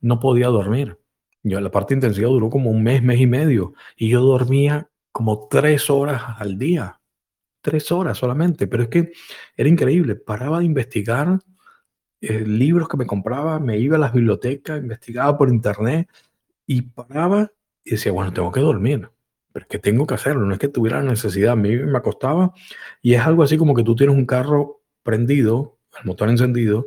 no podía dormir. Yo, la parte intensiva duró como un mes, mes y medio, y yo dormía como tres horas al día. Tres horas solamente, pero es que era increíble. Paraba de investigar eh, libros que me compraba, me iba a las bibliotecas, investigaba por internet y paraba y decía, bueno, tengo que dormir pero es que tengo que hacerlo, no es que tuviera la necesidad, a mí me acostaba y es algo así como que tú tienes un carro prendido, el motor encendido,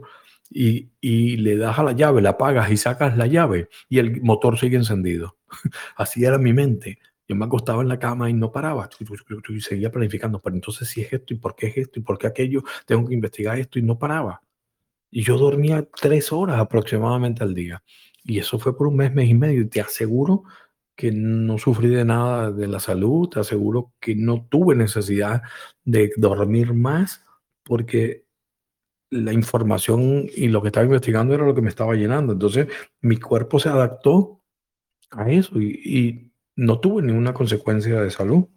y, y, le das a la llave, la apagas y sacas la llave y el motor sigue encendido. Así era mi mente. Yo me acostaba en la cama y no paraba y seguía planificando, pero entonces si es esto y por qué es esto y por qué aquello, tengo que investigar esto y no paraba. Y yo dormía tres horas aproximadamente al día. Y eso fue por un mes, mes y medio. Y te aseguro que no sufrí de nada de la salud, te aseguro que no tuve necesidad de dormir más porque la información y lo que estaba investigando era lo que me estaba llenando. Entonces mi cuerpo se adaptó a eso y, y no tuve ninguna consecuencia de salud.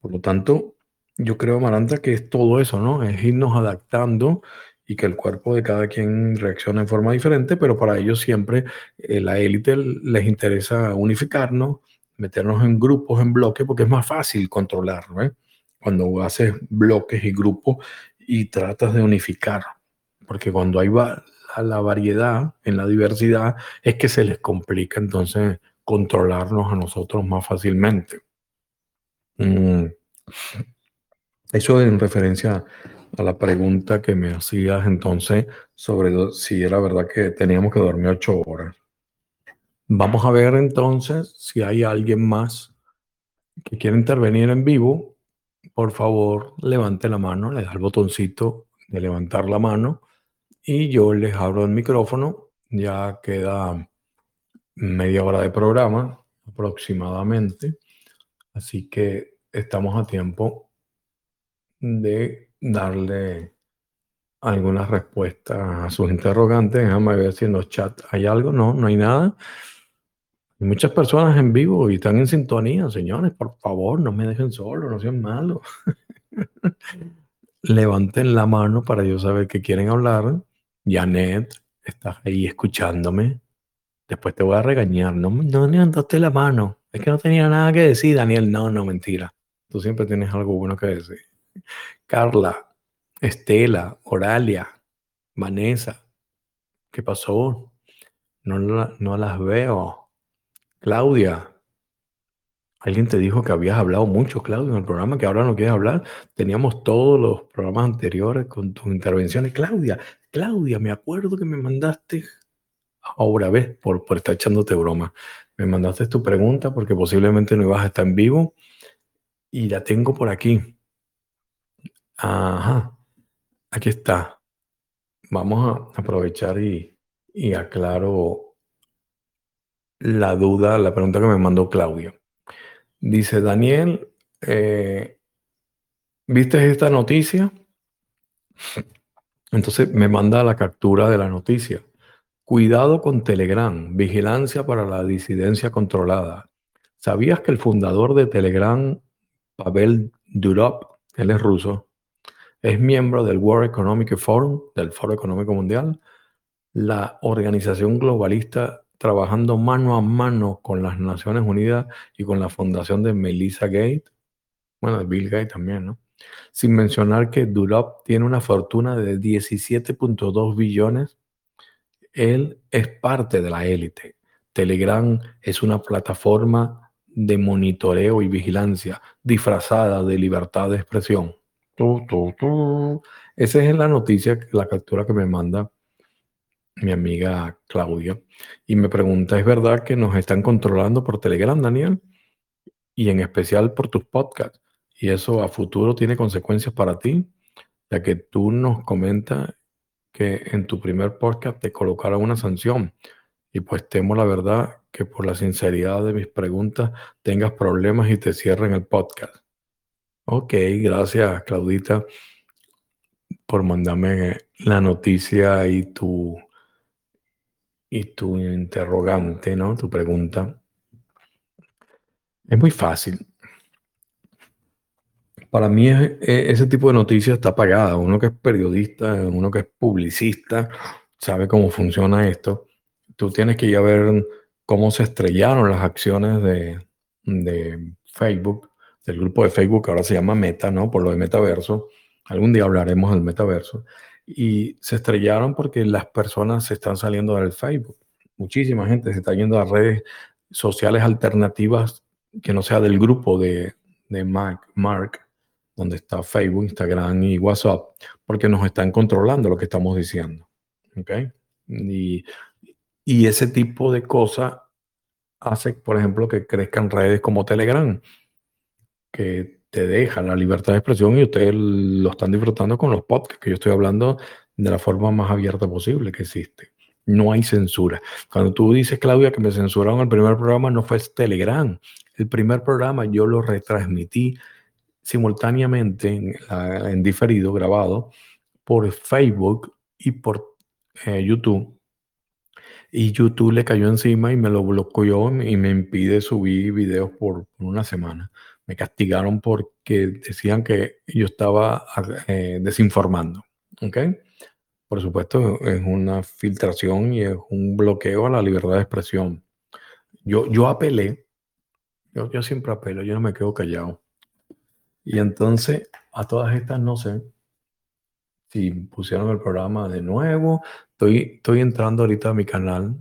Por lo tanto, yo creo, Maranta, que es todo eso, ¿no? Es irnos adaptando y que el cuerpo de cada quien reacciona en forma diferente, pero para ellos siempre eh, la élite les interesa unificarnos, meternos en grupos, en bloques, porque es más fácil controlarlo. ¿eh? Cuando haces bloques y grupos y tratas de unificar, porque cuando hay va la variedad en la diversidad es que se les complica entonces controlarnos a nosotros más fácilmente. Mm. Eso en referencia a la pregunta que me hacías entonces sobre si era verdad que teníamos que dormir ocho horas. Vamos a ver entonces si hay alguien más que quiere intervenir en vivo. Por favor, levante la mano, le da el botoncito de levantar la mano y yo les abro el micrófono. Ya queda media hora de programa aproximadamente. Así que estamos a tiempo de darle algunas respuestas a sus interrogantes. Déjame ver si en los chats hay algo. No, no hay nada. Hay muchas personas en vivo y están en sintonía. Señores, por favor, no me dejen solo, no sean malos. Levanten la mano para yo saber que quieren hablar. Janet, estás ahí escuchándome. Después te voy a regañar. No, no levantaste la mano. Es que no tenía nada que decir, Daniel. No, no, mentira. Tú siempre tienes algo bueno que decir. Carla, Estela, Oralia, Vanessa. ¿Qué pasó? No, no las veo. Claudia, Alguien te dijo que habías hablado mucho, Claudia, en el programa, que ahora no quieres hablar. Teníamos todos los programas anteriores con tus intervenciones. Claudia, Claudia, me acuerdo que me mandaste, ahora ves, por, por estar echándote broma, me mandaste tu pregunta porque posiblemente no ibas a estar en vivo y la tengo por aquí. Ajá, aquí está. Vamos a aprovechar y, y aclaro la duda, la pregunta que me mandó Claudia. Dice Daniel, eh, ¿viste esta noticia? Entonces me manda la captura de la noticia. Cuidado con Telegram, vigilancia para la disidencia controlada. ¿Sabías que el fundador de Telegram, Pavel Durov, él es ruso, es miembro del World Economic Forum, del Foro Económico Mundial, la organización globalista trabajando mano a mano con las Naciones Unidas y con la fundación de Melissa Gates, bueno, de Bill Gates también, ¿no? Sin mencionar que Durov tiene una fortuna de 17.2 billones. Él es parte de la élite. Telegram es una plataforma de monitoreo y vigilancia disfrazada de libertad de expresión. Esa es la noticia, la captura que me manda mi amiga Claudia, y me pregunta, ¿es verdad que nos están controlando por Telegram, Daniel? Y en especial por tus podcasts. Y eso a futuro tiene consecuencias para ti, ya que tú nos comentas que en tu primer podcast te colocaron una sanción. Y pues temo la verdad que por la sinceridad de mis preguntas tengas problemas y te cierren el podcast. Ok, gracias Claudita por mandarme la noticia y tu y tu interrogante, ¿no? Tu pregunta. Es muy fácil. Para mí e, ese tipo de noticias está pagada. Uno que es periodista, uno que es publicista, sabe cómo funciona esto. Tú tienes que ir a ver cómo se estrellaron las acciones de, de Facebook, del grupo de Facebook que ahora se llama Meta, ¿no? Por lo de metaverso. Algún día hablaremos del metaverso y se estrellaron porque las personas se están saliendo del Facebook. Muchísima gente se está yendo a redes sociales alternativas que no sea del grupo de, de Mark, Mark, donde está Facebook, Instagram y WhatsApp, porque nos están controlando lo que estamos diciendo. ¿okay? Y, y ese tipo de cosas hace, por ejemplo, que crezcan redes como Telegram, que te deja la libertad de expresión y ustedes lo están disfrutando con los podcasts, que yo estoy hablando de la forma más abierta posible que existe. No hay censura. Cuando tú dices, Claudia, que me censuraron el primer programa, no fue Telegram. El primer programa yo lo retransmití simultáneamente en, diferido, grabado, por Facebook y por eh, YouTube. Y YouTube le cayó encima y me lo bloqueó y me impide subir videos por una semana me castigaron porque decían que yo estaba eh, desinformando. ¿ok? Por supuesto, es una filtración y es un bloqueo a la libertad de expresión. Yo, yo apelé, yo, yo siempre apelo, yo no me quedo callado. Y entonces, a todas estas no sé si pusieron el programa de nuevo. Estoy, estoy entrando ahorita a mi canal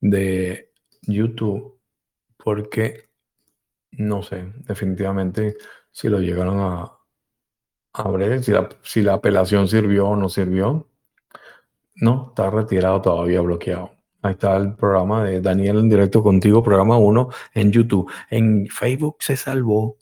de YouTube porque no sé, definitivamente si lo llegaron a, a ver, si la, si la apelación sirvió o no sirvió. No, está retirado todavía, bloqueado. Ahí está el programa de Daniel en directo contigo, programa 1 en YouTube. En Facebook se salvó.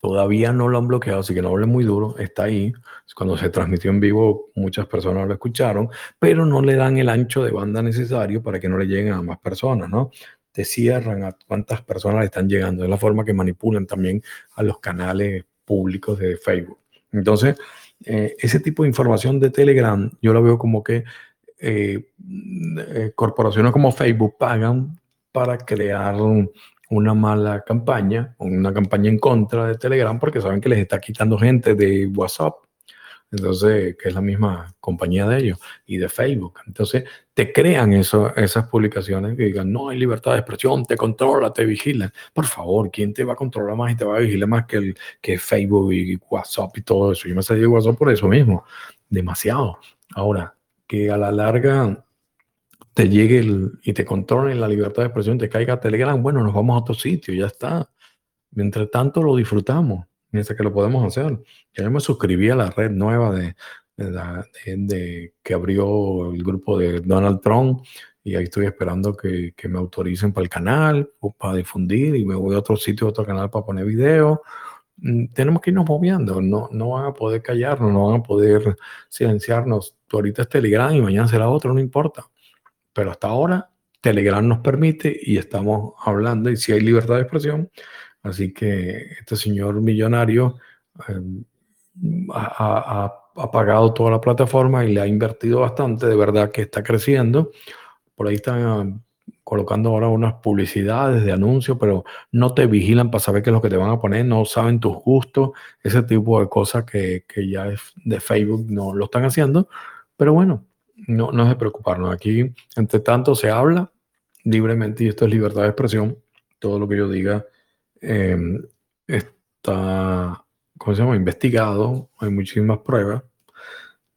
Todavía no lo han bloqueado, así que no hable muy duro. Está ahí. Cuando se transmitió en vivo, muchas personas lo escucharon, pero no le dan el ancho de banda necesario para que no le lleguen a más personas, ¿no? te cierran a cuántas personas le están llegando. Es la forma que manipulan también a los canales públicos de Facebook. Entonces, eh, ese tipo de información de Telegram, yo lo veo como que eh, eh, corporaciones como Facebook pagan para crear una mala campaña, una campaña en contra de Telegram, porque saben que les está quitando gente de WhatsApp. entonces, que es la misma compañía de ellos, y de Facebook. Entonces, te crean eso, esas publicaciones que digan, no hay libertad de expresión, te controla, te vigila. Por favor, ¿quién te va a controlar más y te va a vigilar más que, el, que Facebook y WhatsApp y todo eso? Yo me salí de WhatsApp por eso mismo, demasiado. Ahora, que a la larga te llegue y te controlen la libertad de expresión, te caiga Telegram, bueno, nos vamos a otro sitio, ya está. Mientras tanto lo disfrutamos, mientras que lo podemos hacer. Yo me suscribí a la red nueva de, de, que abrió el grupo de Donald Trump y ahí estoy esperando que, que, me autoricen para el canal o para difundir y me voy a otro sitio, a otro canal para poner videos. Mm, tenemos que irnos moviendo, no, no van a poder callarnos, no van a poder silenciarnos. Ahorita es Telegram y mañana será otro, no importa. Pero hasta ahora Telegram nos permite y estamos hablando y si hay libertad de expresión. Así que este señor millonario em, ha, pagado toda la plataforma y le ha invertido bastante. De verdad que está creciendo. Por ahí están colocando ahora unas publicidades de anuncios, pero no te vigilan para saber qué es lo que te van a poner, no saben tus gustos, ese tipo de cosas que, que ya es de Facebook no lo están haciendo. Pero bueno, no, no es de preocuparnos. Aquí, entre tanto, se habla libremente y esto es libertad de expresión. Todo lo que yo diga em, está, ¿cómo se llama? Investigado. Hay muchísimas pruebas.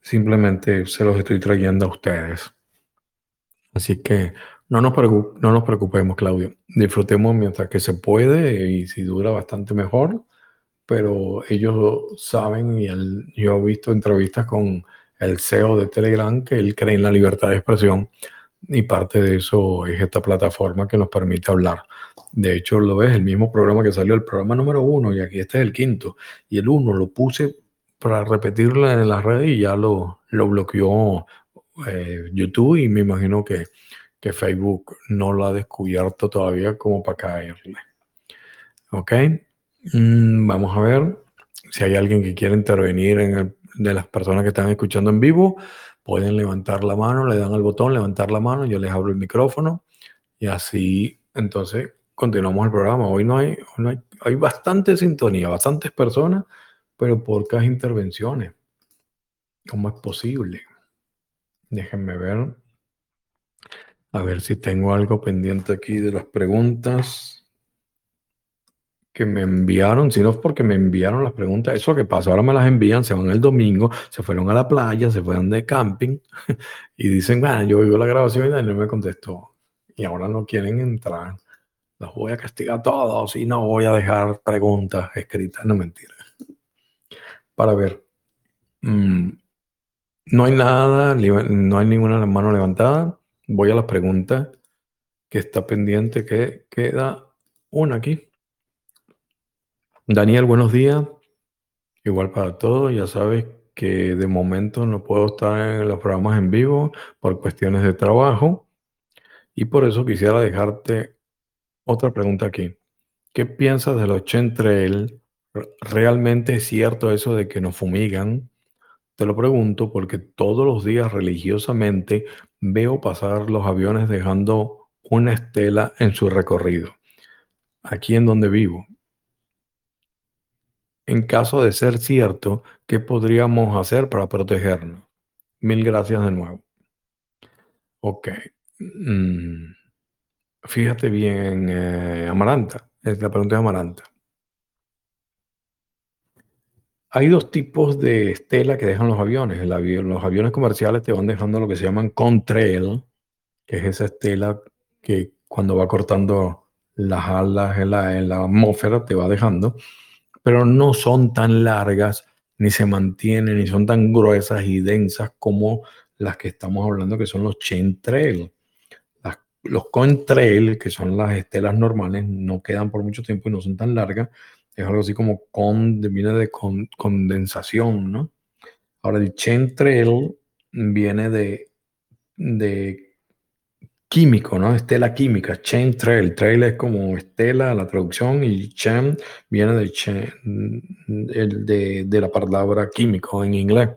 Simplemente se los estoy trayendo a ustedes. Así que no nos, no nos preocupemos, Claudio. Disfrutemos mientras que se puede y si dura bastante mejor. Pero ellos saben y yo he visto entrevistas con el CEO de Telegram, que él cree en la libertad de expresión y parte de eso es esta plataforma que nos permite hablar. De hecho, lo ves, el mismo programa que salió, el programa número uno, y aquí este es el quinto. Y el uno lo puse para repetirlo en la red y ya lo, lo bloqueó eh, YouTube y me imagino que, que Facebook no lo ha descubierto todavía como para caerle. Ok, mm, vamos a ver si hay alguien que quiere intervenir en el de las personas que están escuchando en vivo pueden levantar la mano, le dan al botón levantar la mano, yo les abro el micrófono y así entonces continuamos el programa. Hoy no hay, no hay, hay bastante sintonía, bastantes personas, pero pocas intervenciones. ¿Cómo es posible? Déjenme ver. A ver si tengo algo pendiente aquí de las preguntas que me enviaron, si no es porque me enviaron las preguntas, eso que pasa, ahora me las envían, se van el domingo, se fueron a la playa, se fueron de camping y dicen, bueno, yo vivo la grabación y no me contestó. Y ahora no quieren entrar. Los voy a castigar todos y no voy a dejar preguntas escritas, no mentira. Para ver. Mm, no hay nada, no hay ninguna mano levantada. Voy a las preguntas que está pendiente, que queda una aquí. Daniel, buenos días. Igual para todos, ya sabes que de momento no puedo estar en los programas en vivo por cuestiones de trabajo y por eso quisiera dejarte otra pregunta aquí. ¿Qué piensas de los chemtrail? ¿Realmente es cierto eso de que nos fumigan? Te lo pregunto porque todos los días religiosamente veo pasar los aviones dejando una estela en su recorrido, aquí en donde vivo. En caso de ser cierto, ¿qué podríamos hacer para protegernos? Mil gracias de nuevo. Ok. Mm, fíjate bien, eh, Amaranta. Es la pregunta de Amaranta. Hay dos tipos de estela que dejan los aviones. los aviones comerciales te van dejando lo que se llaman contrail, que es esa estela que cuando va cortando las alas en la, en la atmósfera te va dejando pero no son tan largas, ni se mantienen, ni son tan gruesas y densas como las que estamos hablando, que son los chain trail. los contrail, que son las estelas normales, no quedan por mucho tiempo y no son tan largas. Es algo así como con, viene de condensación, ¿no? Ahora, el chain trail viene de químico, ¿no? Estela química, chain trail. Trail es como estela, la traducción, y chain viene de, de, de, la palabra químico en inglés.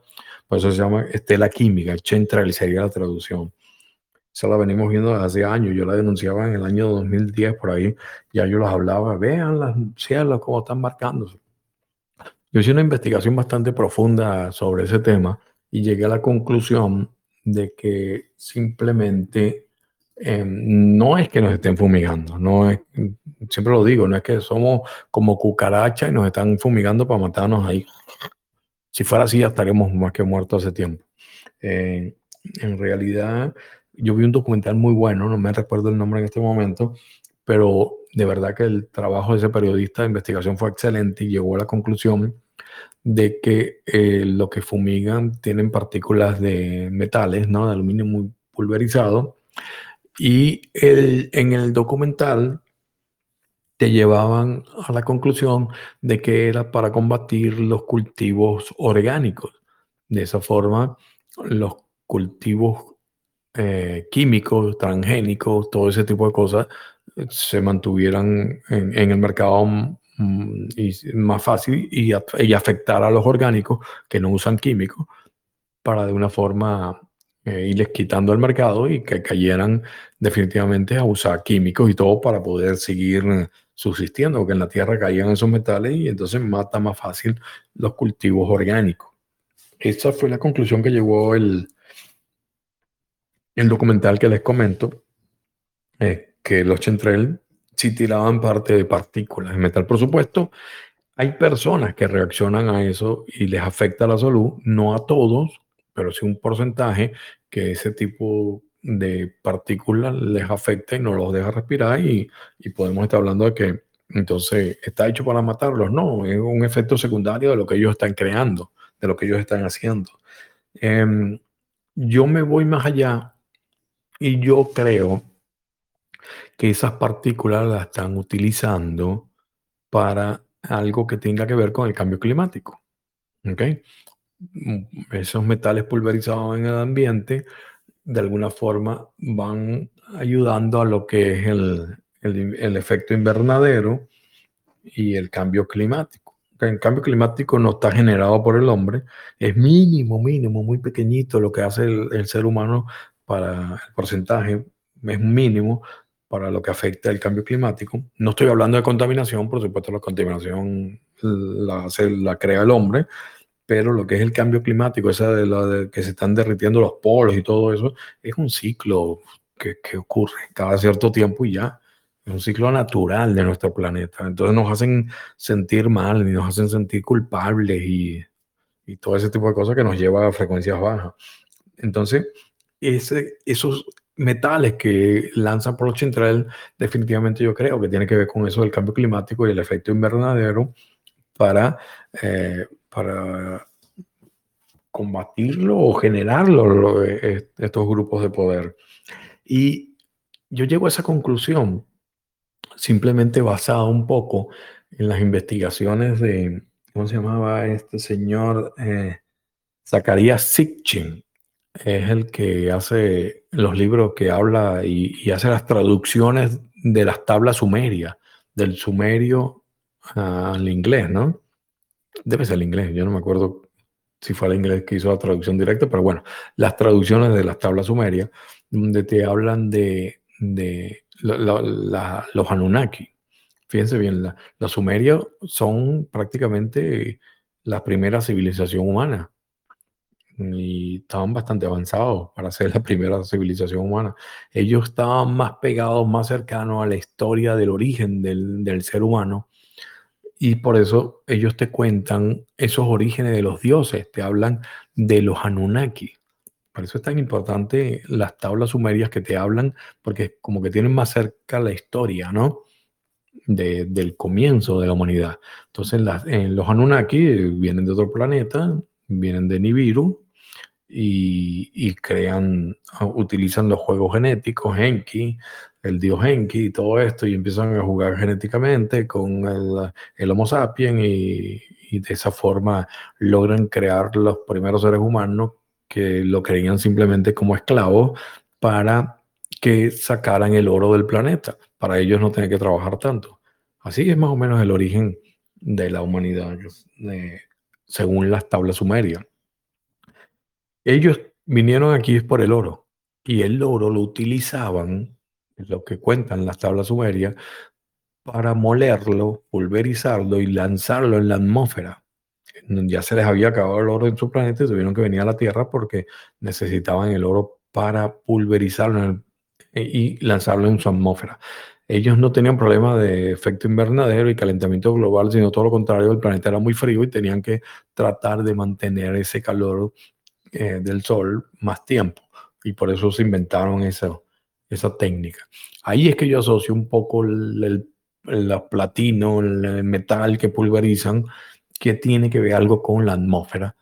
Por eso se llama estela química, chain trail sería la traducción. Esa la venimos viendo desde hace años. Yo la denunciaba en el año 2010 por ahí. Ya yo las hablaba. Vean las cielos cómo están marcándose. Yo hice una investigación bastante profunda sobre ese tema y llegué a la conclusión de que simplemente em, no es que nos estén fumigando, no es, siempre lo digo, no es que somos como cucarachas y nos están fumigando para matarnos ahí. Si fuera así, ya estaríamos más que muertos hace tiempo. Eh, en realidad, yo vi un documental muy bueno, no me recuerdo el nombre en este momento, pero de verdad que el trabajo de ese periodista de investigación fue excelente y llegó a la conclusión de que eh, lo que fumigan tienen partículas de metales, ¿no? De aluminio muy pulverizado. Y el, en el documental te llevaban a la conclusión de que era para combatir los cultivos orgánicos. De esa forma, los cultivos eh, químicos, transgénicos, todo ese tipo de cosas, se mantuvieran en, el mercado Mm, y más fácil y, y, afectar a los orgánicos que no usan químicos para de una forma eh, irles quitando el mercado y que cayeran definitivamente a usar químicos y todo para poder seguir subsistiendo, porque en la tierra caían esos metales y entonces mata más fácil los cultivos orgánicos. Esa fue la conclusión que llegó el, el documental que les comento, eh, que los Chentrel si tiraban parte de partículas de metal. Por supuesto, hay personas que reaccionan a eso y les afecta la salud, no a todos, pero sí un porcentaje que ese tipo de partículas les afecta y no los deja respirar y, podemos estar hablando de que entonces está hecho para matarlos. No, es un efecto secundario de lo que ellos están creando, de lo que ellos están haciendo. Em, yo me voy más allá y yo creo que esas partículas las están utilizando para algo que tenga que ver con el cambio climático. ¿okay? Esos metales pulverizados en el ambiente de alguna forma van ayudando a lo que es el, el, efecto invernadero y el cambio climático. El cambio climático no está generado por el hombre, es mínimo, mínimo, muy pequeñito lo que hace el, el ser humano para el porcentaje, es mínimo para lo que afecta el cambio climático. No estoy hablando de contaminación, por supuesto la contaminación la, la crea el hombre, pero lo que es el cambio climático, esa de, la de que se están derritiendo los polos y todo eso, es un ciclo que, que, ocurre cada cierto tiempo y ya. Es un ciclo natural de nuestro planeta. Entonces nos hacen sentir mal y nos hacen sentir culpables y, y todo ese tipo de cosas que nos lleva a frecuencias bajas. Entonces, esos metales que lanzan por los chintrel, definitivamente yo creo que tiene que ver con eso del cambio climático y el efecto invernadero para, eh, para combatirlo o generarlo, estos grupos de poder. Y yo llego a esa conclusión simplemente basado un poco en las investigaciones de, ¿cómo se llamaba este señor? Eh, Zacarías Sitchin, es el que hace los libros que habla y, hace las traducciones de las tablas sumerias, del sumerio al inglés, ¿no? Debe ser el inglés, yo no me acuerdo si fue el inglés que hizo la traducción directa, pero bueno, las traducciones de las tablas sumerias, donde te hablan de, los Anunnaki. Fíjense bien, los sumerios son prácticamente la primera civilización humana y estaban bastante avanzados para ser la primera civilización humana. Ellos estaban más pegados, más cercanos a la historia del origen del, del, ser humano y por eso ellos te cuentan esos orígenes de los dioses, te hablan de los Anunnaki. Por eso es tan importante las tablas sumerias que te hablan, porque como que tienen más cerca la historia, ¿no? De, del comienzo de la humanidad. Entonces, las, en los Anunnaki vienen de otro planeta, vienen de Nibiru, y, crean, ah, utilizan los juegos genéticos, Enki, el dios Enki y todo esto, y empiezan a jugar genéticamente con el, el Homo sapiens y, y, de esa forma logran crear los primeros seres humanos que lo creían simplemente como esclavos para que sacaran el oro del planeta, para ellos no tener que trabajar tanto. Así es más o menos el origen de la humanidad, según las tablas sumerias. Ellos vinieron aquí por el oro y el oro lo utilizaban, lo que cuentan las tablas sumerias, para molerlo, pulverizarlo y lanzarlo en la atmósfera. ya se les había acabado el oro en su planeta y tuvieron que venir a la Tierra porque necesitaban el oro para pulverizarlo y lanzarlo en su atmósfera. Ellos no tenían problema de efecto invernadero y calentamiento global, sino todo lo contrario, el planeta era muy frío y tenían que tratar de mantener ese calor eh, del sol más tiempo. Y por eso se inventaron esa, esa técnica. Ahí es que yo asocio un poco el, el, platino, el metal que pulverizan, que tiene que ver algo con la atmósfera,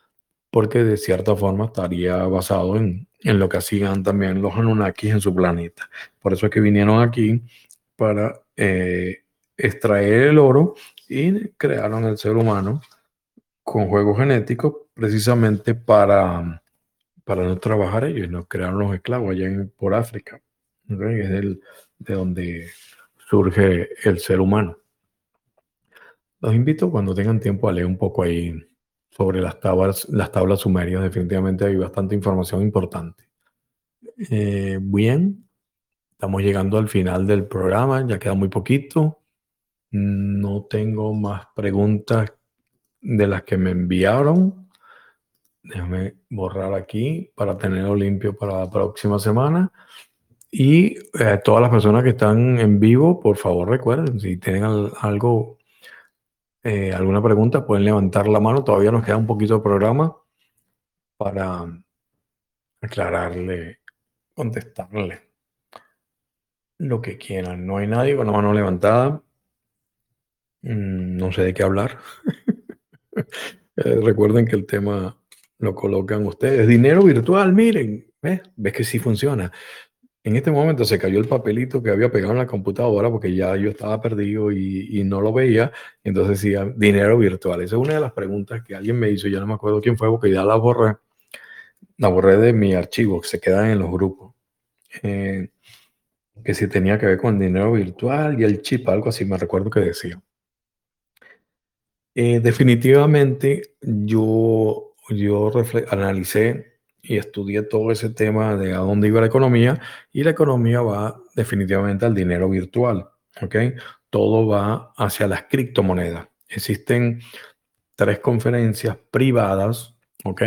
porque de cierta forma estaría basado en, en lo que hacían también los Anunnakis en su planeta. Por eso es que vinieron aquí para eh, extraer el oro y crearon el ser humano con juegos genéticos precisamente para, para no trabajar ellos, no crearon los esclavos allá en, por África. Es de donde surge el ser humano. Los invito cuando tengan tiempo a leer un poco ahí sobre las tablas, las tablas sumerias. Definitivamente hay bastante información importante. Eh, bien, Estamos llegando al final del programa, ya queda muy poquito. No tengo más preguntas de las que me enviaron. Déjame borrar aquí para tenerlo limpio para la próxima semana. Y eh, todas las personas que están en vivo, por favor recuerden, si tienen algo, eh, alguna pregunta, pueden levantar la mano. Todavía nos queda un poquito de programa para aclararle, contestarle lo que quieran. No hay nadie con la mano levantada. Mm, no sé de qué hablar. Eh, recuerden que el tema lo colocan ustedes. Dinero virtual, miren. ¿Ves? ¿Ves que sí funciona? En este momento se cayó el papelito que había pegado en la computadora porque ya yo estaba perdido y, no lo veía. Entonces decía dinero virtual. Esa es una de las preguntas que alguien me hizo. Ya no me acuerdo quién fue porque ya la borré. La borré de mi archivo que se quedan en los grupos. Eh, que si tenía que ver con dinero virtual y el chip, algo así, me recuerdo que decía. Eh, definitivamente yo, yo analicé y estudié todo ese tema de a dónde iba la economía y la economía va definitivamente al dinero virtual, ¿ok? Todo va hacia las criptomonedas. Existen tres conferencias privadas, ¿ok?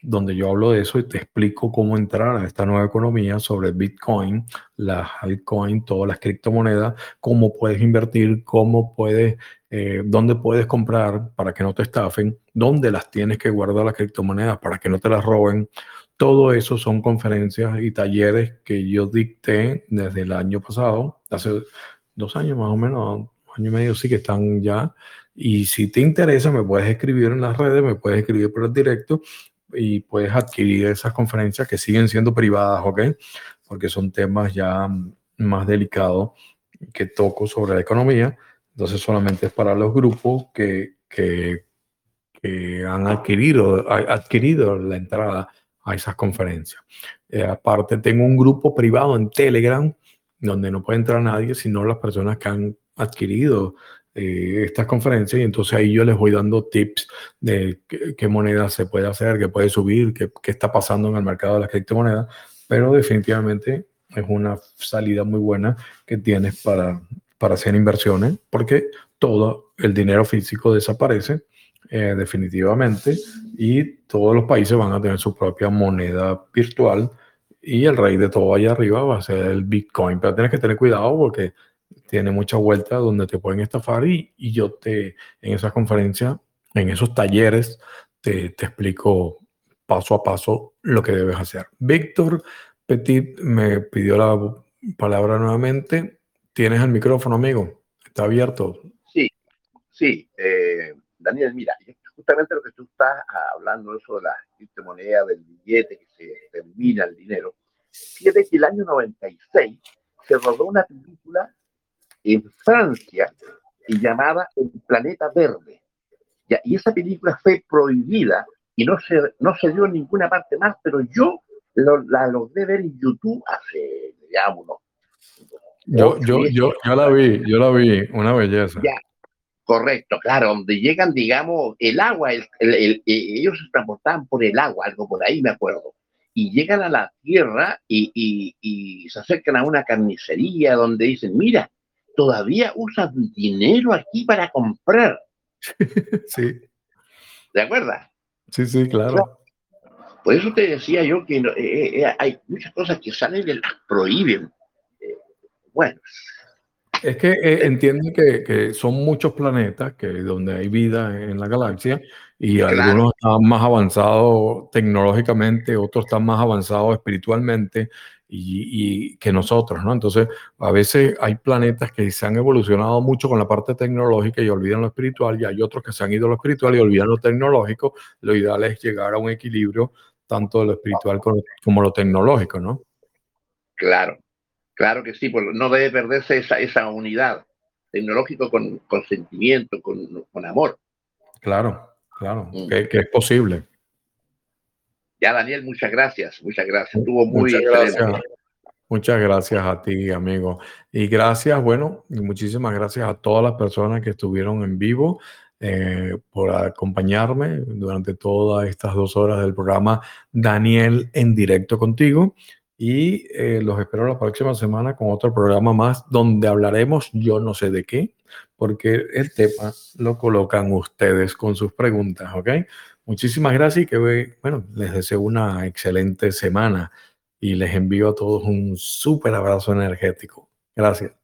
Donde yo hablo de eso y te explico cómo entrar a esta nueva economía sobre Bitcoin, las altcoins, todas las criptomonedas, cómo puedes invertir, cómo puedes, eh, dónde puedes comprar para que no te estafen, dónde las tienes que guardar las criptomonedas para que no te las roben. Todo eso son conferencias y talleres que yo dicté desde el año pasado, hace dos años más o menos, año y medio sí que están ya. Y si te interesa, me puedes escribir en las redes, me puedes escribir por el directo y puedes adquirir esas conferencias que siguen siendo privadas, ¿ok? Porque son temas ya más delicados que toco sobre la economía. Entonces solamente es para los grupos que, que, han adquirido, adquirido la entrada a esas conferencias. Eh, aparte tengo un grupo privado en Telegram donde no puede entrar nadie, sino las personas que han adquirido eh, estas conferencias y entonces ahí yo les voy dando tips de qué, moneda se puede hacer, qué puede subir, qué, qué, está pasando en el mercado de las criptomonedas, pero definitivamente es una salida muy buena que tienes para, para hacer inversiones porque todo el dinero físico desaparece eh, definitivamente y todos los países van a tener su propia moneda virtual y el rey de todo allá arriba va a ser el Bitcoin, pero tienes que tener cuidado porque tiene mucha vuelta donde te pueden estafar y, y yo te, en esa conferencia, en esos talleres, te, te, explico paso a paso lo que debes hacer. Víctor Petit me pidió la palabra nuevamente. Tienes el micrófono, amigo. Está abierto. Sí, sí. Eh, Daniel, mira, justamente lo que tú estás hablando, eso de la criptomoneda, del billete que se termina el dinero. Fíjate que el año 96 se rodó una película en Francia llamada El Planeta Verde. Ya, y esa película fue prohibida y no se, no se dio en ninguna parte más, pero yo lo, la logré ver en YouTube hace, ya. Yo, yo, yo, yo la vi, yo la vi, una belleza. Ya, correcto, claro, donde llegan, digamos, el agua, el, el, ellos se transportaban por el agua, algo por ahí me acuerdo, y llegan a la tierra y, y, y se acercan a una carnicería donde dicen, mira, todavía usan dinero aquí para comprar. Sí. ¿De acuerdo? Sí, sí, claro. Por eso te decía yo que eh, eh, hay muchas cosas que salen y las prohíben. bueno, es que eh, entiende que, que, son muchos planetas que donde hay vida en la galaxia y algunos están más avanzados tecnológicamente, otros están más avanzados espiritualmente y, y, que nosotros, ¿no? Entonces, a veces hay planetas que se han evolucionado mucho con la parte tecnológica y olvidan lo espiritual, y hay otros que se han ido a lo espiritual y olvidan lo tecnológico. Lo ideal es llegar a un equilibrio tanto de lo espiritual como, lo tecnológico, ¿no? Claro, Claro que sí, pues no debe perderse esa, esa unidad tecnológico con, con sentimiento, con, con, amor. Claro, claro, mm. que, que, es posible. Ya, Daniel, muchas gracias, muchas gracias. Estuvo muy muchas gracias, muchas gracias a ti, amigo. Y gracias, bueno, y muchísimas gracias a todas las personas que estuvieron en vivo. Eh, por acompañarme durante todas estas dos horas del programa Daniel en directo contigo y eh, los espero la próxima semana con otro programa más donde hablaremos yo no sé de qué, porque el tema lo colocan ustedes con sus preguntas, ¿ok? Muchísimas gracias y que, bueno, les deseo una excelente semana y les envío a todos un súper abrazo energético. Gracias.